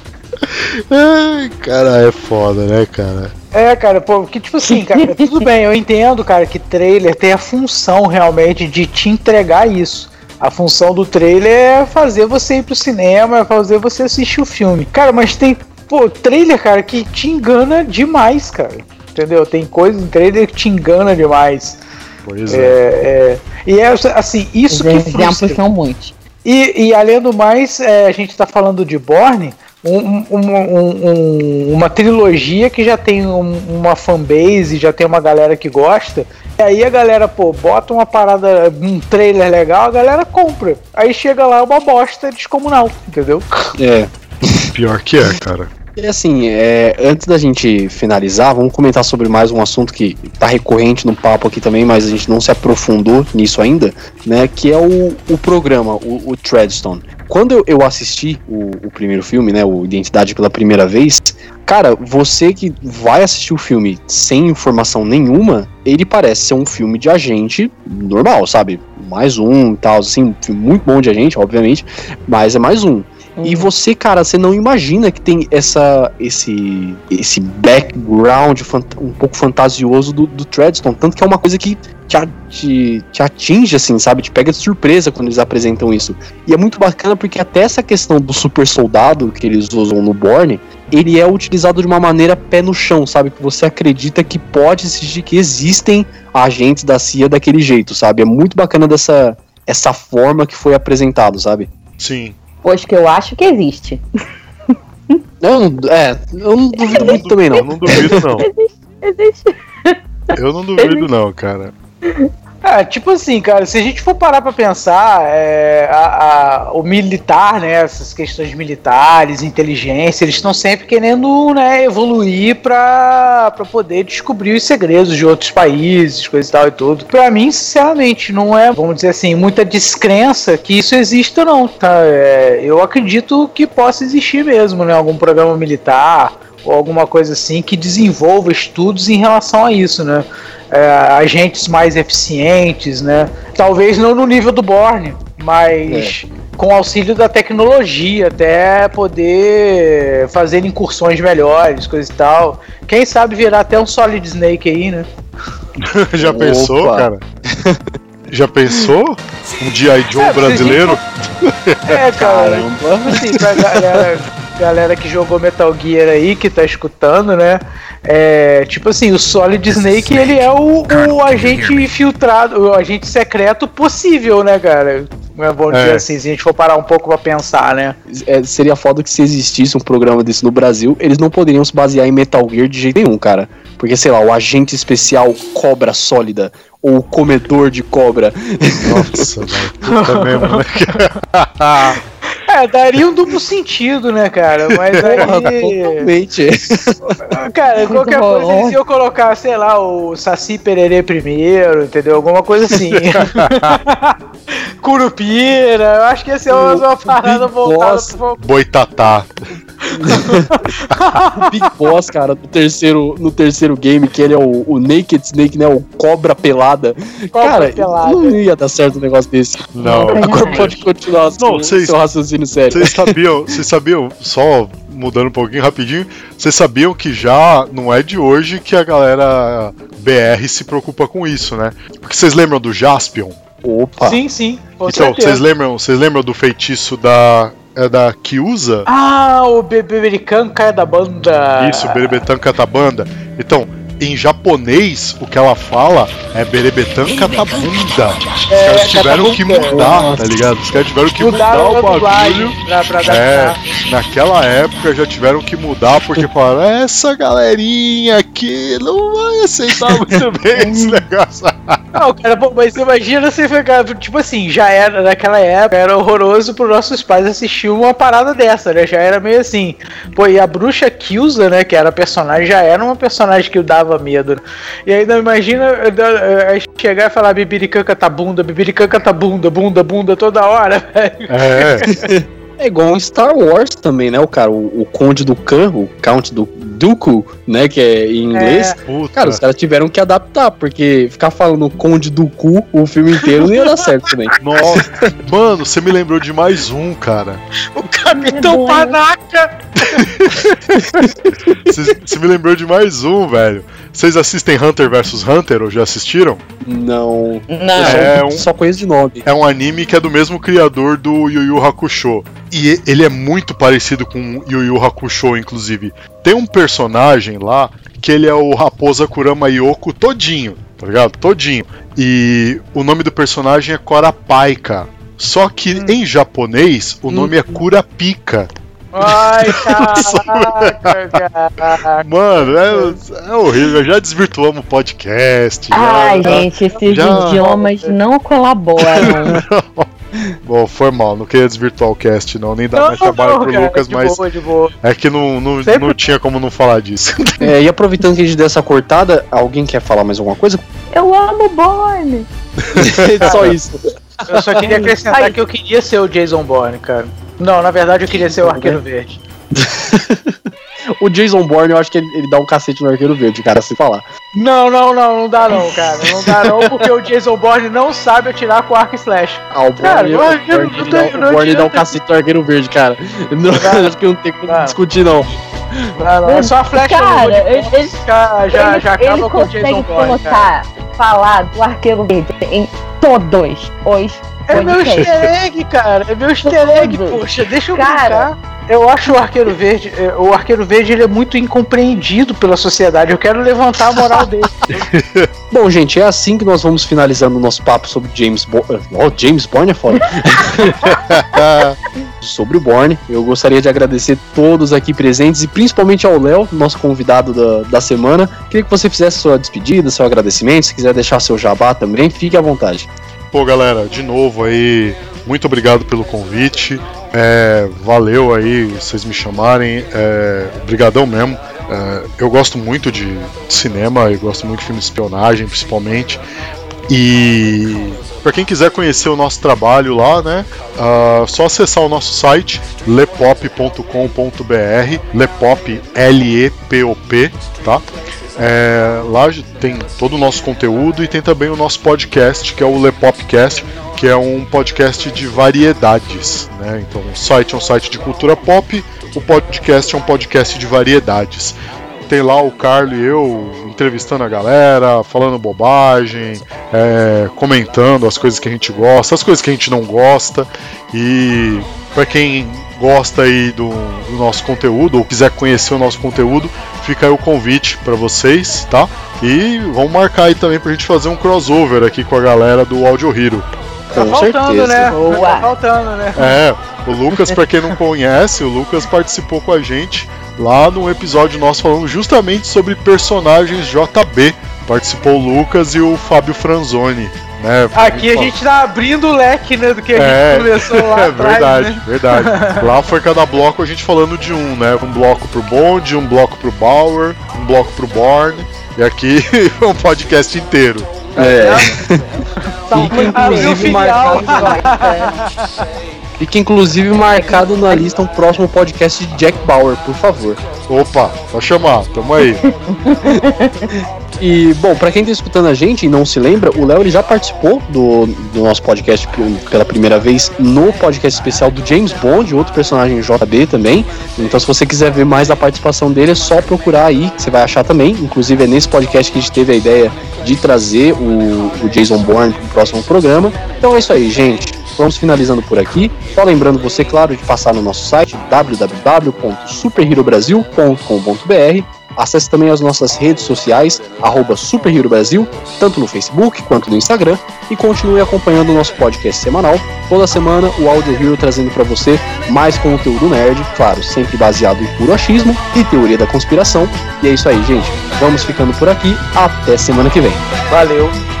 Ai, cara, é foda, né, cara? É, cara, pô, que tipo assim, <laughs> cara, tudo bem, eu entendo, cara, que trailer tem a função realmente de te entregar isso. A função do trailer é fazer você ir pro cinema, é fazer você assistir o filme. Cara, mas tem, pô, trailer, cara, que te engana demais, cara. Entendeu? Tem coisa em trailer que te engana demais. Pois É, é. é, e é assim, isso Os que frustra. são muitos. E, e além do mais, é, a gente tá falando de Borne, um- um- um- um- uma trilogia que já tem um- uma fanbase, já tem uma galera que gosta. E aí a galera, pô, bota uma parada, um trailer legal, a galera compra. Aí chega lá é uma bosta descomunal, entendeu? É. Pior que é, cara. E assim, é, antes da gente finalizar, vamos comentar sobre mais um assunto que tá recorrente no papo aqui também, mas a gente não se aprofundou nisso ainda, né? Que é o, o programa, o, o Treadstone. Quando eu, eu assisti o, o primeiro filme, né? O Identidade pela primeira vez, cara, você que vai assistir o filme sem informação nenhuma, ele parece ser um filme de agente normal, sabe? Mais um e tal, assim, um filme muito bom de agente, obviamente, mas é mais um. E você, cara, você não imagina que tem essa esse esse background um pouco fantasioso do, do Treadstone, tanto que é uma coisa que te, te, te atinge, assim, sabe? Te pega de surpresa quando eles apresentam isso. E é muito bacana porque até essa questão do super soldado que eles usam no Borne, ele é utilizado de uma maneira pé no chão, sabe? Que você acredita que pode existir, que existem agentes da CIA daquele jeito, sabe? É muito bacana dessa essa forma que foi apresentado, sabe? Sim. Pois que eu acho que existe. Eu não, é, eu não duvido muito também, Eu não. não duvido, não. Existe. Eu não duvido, não, cara. É, tipo assim, cara, se a gente for parar pra pensar, é, a- a- o militar, né, essas questões militares, inteligência, eles estão sempre querendo, né, evoluir pra, pra poder descobrir os segredos de outros países, coisa e tal e tudo. Pra mim, sinceramente, não é, vamos dizer assim, muita descrença que isso exista não, tá? É, eu acredito que possa existir mesmo, né, algum programa militar ou alguma coisa assim que desenvolva estudos em relação a isso, né? É, agentes mais eficientes, né? Talvez não no nível do Borne, mas com auxílio da tecnologia, até poder fazer incursões melhores, coisa e tal. Quem sabe virar até um Solid Snake aí, né? <laughs> Já Opa. pensou, cara? <laughs> Já pensou? Um G.I. Joe É, brasileiro? É, cara. Caramba. Assim, pra galera, galera que jogou Metal Gear aí, que tá escutando, né? É, tipo assim, o Solid Snake, ele é o, o agente infiltrado, o agente secreto possível, né, cara? É bom dizer É. assim, se a gente for parar um pouco pra pensar, né? É, seria foda que se existisse um programa desse no Brasil, eles não poderiam se basear em Metal Gear de jeito nenhum, cara. Porque, sei lá, o agente especial cobra sólida, ou o comedor de cobra. Nossa, velho. Puta <laughs> mesmo, né? <laughs> É, daria um duplo sentido, né, cara? Mas <laughs> aí. Totalmente. <laughs> Cara, qualquer coisa, bom. se eu colocar, sei lá, o Saci Pererê primeiro, entendeu? Alguma coisa assim. <laughs> Curupira, eu acho que ia ser uma, uma parada voltada Boss. pro. Boitatá. o <laughs> Big Boss, cara, no terceiro, no terceiro game, que ele é o, o Naked Snake, né? O cobra pelada. Cobra cara, pelada. não ia dar certo um negócio desse. Não. Agora pode continuar Não, seu, vocês- seu raciocínio sério. Vocês sabiam, vocês sabiam, só mudando um pouquinho rapidinho, vocês sabiam que já não é de hoje que a galera BR se preocupa com isso, né? Porque vocês lembram do Jaspion? Opa. Sim, sim, com então, vocês lembram, vocês lembram do feitiço da é da Kyuza? Ah, o bebê americano cai da banda. Isso, Berebetan Catabanda. Então, em japonês, o que ela fala é Berebetan Catabunda. Os caras tiveram que mudar, tá ligado? Os caras tiveram que mudar o bagulho. pra, pra É, naquela época já tiveram que mudar porque falaram, essa galerinha aqui não vai aceitar muito <laughs> bem esse negócio. Não, cara, pô, mas imagina você ficar, tipo assim, já era, naquela época, era horroroso pros nossos pais assistir uma parada dessa, né? Já era meio assim. Pô, e a bruxa Kilza, né, que era a personagem, já era uma personagem que dava medo. né? E ainda imagina eh, eh, chegar e falar bibiricanca tá bunda, bibiricanca tá bunda, bunda, bunda toda hora, <laughs> velho. É, <laughs> É igual em Star Wars também, né? O cara, o, o Conde do Khan, o Count do Dooku, né? Que é em inglês. puta. Cara, os caras tiveram que adaptar, porque ficar falando Conde do Cu o filme inteiro não ia dar certo também. <laughs> Nossa, mano, você me lembrou de mais um, cara. O Capitão Vergonha. Panaca! <laughs> Você me lembrou de mais um, velho. Vocês assistem Hunter vs Hunter ou já assistiram? Não. Não. É um- só conheço de nome. É um anime que é do mesmo criador do Yu Yu Hakusho. E ele é muito parecido com Yu Yu Hakusho, inclusive. Tem um personagem lá que ele é o Raposa Kurama Yoko todinho, tá ligado? Todinho. E o nome do personagem é Korapaika. Só que em japonês o nome é Kurapika. Ai, <laughs> caraca, cara. Mano, é, é horrível. Já desvirtuamos o podcast. Ai, já- gente, esses já- idiomas não colaboram. <laughs> <laughs> <laughs> Bom, foi mal, não queria desvirtuar o cast, não, nem dar mais trabalho pro cara, Lucas, de mas boa, de boa. é que não, não, Sempre- não tinha como não falar disso. <laughs> É, e aproveitando que a gente deu essa cortada, alguém quer falar mais alguma coisa? Eu amo Borne. <laughs> só isso. Eu só queria acrescentar Ai. que eu queria ser o Jason Bourne, cara. Não, na verdade eu queria ser o Arqueiro Verde. O Jason Bourne, eu acho que ele, ele dá um cacete no arqueiro verde, cara, se falar. Não, não, não, não dá não, cara. Não dá não, porque o Jason Bourne não sabe atirar com arco e flash. Ah, o Cara, Bourne, o Bourne, dá, não o Bourne dá um cacete no arqueiro verde, cara. Não, Cara, <laughs> acho que não tem como cara. discutir, não. Não, não, é só a flecha Cara, ele, ele, já, já, ele, já ele acaba com o Jason consegue Bourne, cara. colocar, falar do arqueiro verde em todos os É meu easter egg, cara. É meu easter egg, poxa. Deixa eu Cara. brincar. Eu acho o Arqueiro Verde, eh, o Arqueiro Verde ele é muito incompreendido pela sociedade. Eu quero levantar a moral dele. <laughs> Bom, gente, é assim que nós vamos finalizando o nosso papo sobre James Bourne. Oh, James Bourne é foda. <laughs> sobre o Bourne. Eu gostaria de agradecer todos aqui presentes e principalmente ao Léo, nosso convidado da, da semana. Queria que você fizesse sua despedida, seu agradecimento. Se quiser deixar seu jabá também, fique à vontade. Pô, galera, de novo aí, muito obrigado pelo convite. É, valeu aí vocês me chamarem. É, brigadão mesmo. É, eu gosto muito de cinema, eu gosto muito de filme de espionagem, principalmente. E para quem quiser conhecer o nosso trabalho lá, né, ah, só acessar o nosso site lepop.com.br, lepop L-E-P-O-P, tá? É, lá tem todo o nosso conteúdo e tem também o nosso podcast, que é o Lepopcast, que é um podcast de variedades. Né? Então, o site é um site de cultura pop, o podcast é um podcast de variedades. Tem lá o Carlos e eu entrevistando a galera, falando bobagem, é, comentando as coisas que a gente gosta, as coisas que a gente não gosta. E para quem gosta aí do, do nosso conteúdo ou quiser conhecer o nosso conteúdo, fica aí o convite para vocês, tá? E vamos marcar aí também pra gente fazer um crossover aqui com a galera do Audio Hero. Tá Com faltando, certeza. né? Boa. Tá faltando, né? É, o Lucas, pra quem não conhece, o Lucas participou com a gente lá num episódio nosso falando justamente sobre personagens JB. Participou o Lucas e o Fábio Franzoni. Né? Aqui a gente tá abrindo o leque, né? Do que a É, gente começou lá <laughs> é atrás, verdade, né? verdade. <laughs> Lá foi cada bloco a gente falando de um, né? Um bloco pro Bond, um bloco pro Bauer, um bloco pro Born. E aqui é <laughs> um podcast inteiro. É, São Fica, muito Abriu inclusive, marcado, fica inclusive marcado na lista um próximo podcast de Jack Bauer, por favor. Opa, só chamar, tamo aí. E, bom, pra quem tá escutando a gente e não se lembra, o Léo já participou do, do nosso podcast pela primeira vez no podcast especial do James Bond, outro personagem JB também. Então, se você quiser ver mais da participação dele, é só procurar aí, que você vai achar também. Inclusive, é nesse podcast que a gente teve a ideia de trazer o, o Jason Bourne pro próximo programa. Então é isso aí, gente. Vamos finalizando por aqui. Só lembrando você, claro, de passar no nosso site www.superherobrasil.com.br Acesse também as nossas redes sociais, arroba Brasil, tanto no Facebook quanto no Instagram, e continue acompanhando o nosso podcast semanal. Toda semana o Audio Hero trazendo para você mais conteúdo nerd, claro, sempre baseado em puro achismo e teoria da conspiração. E é isso aí, gente. Vamos ficando por aqui. Até semana que vem. Valeu!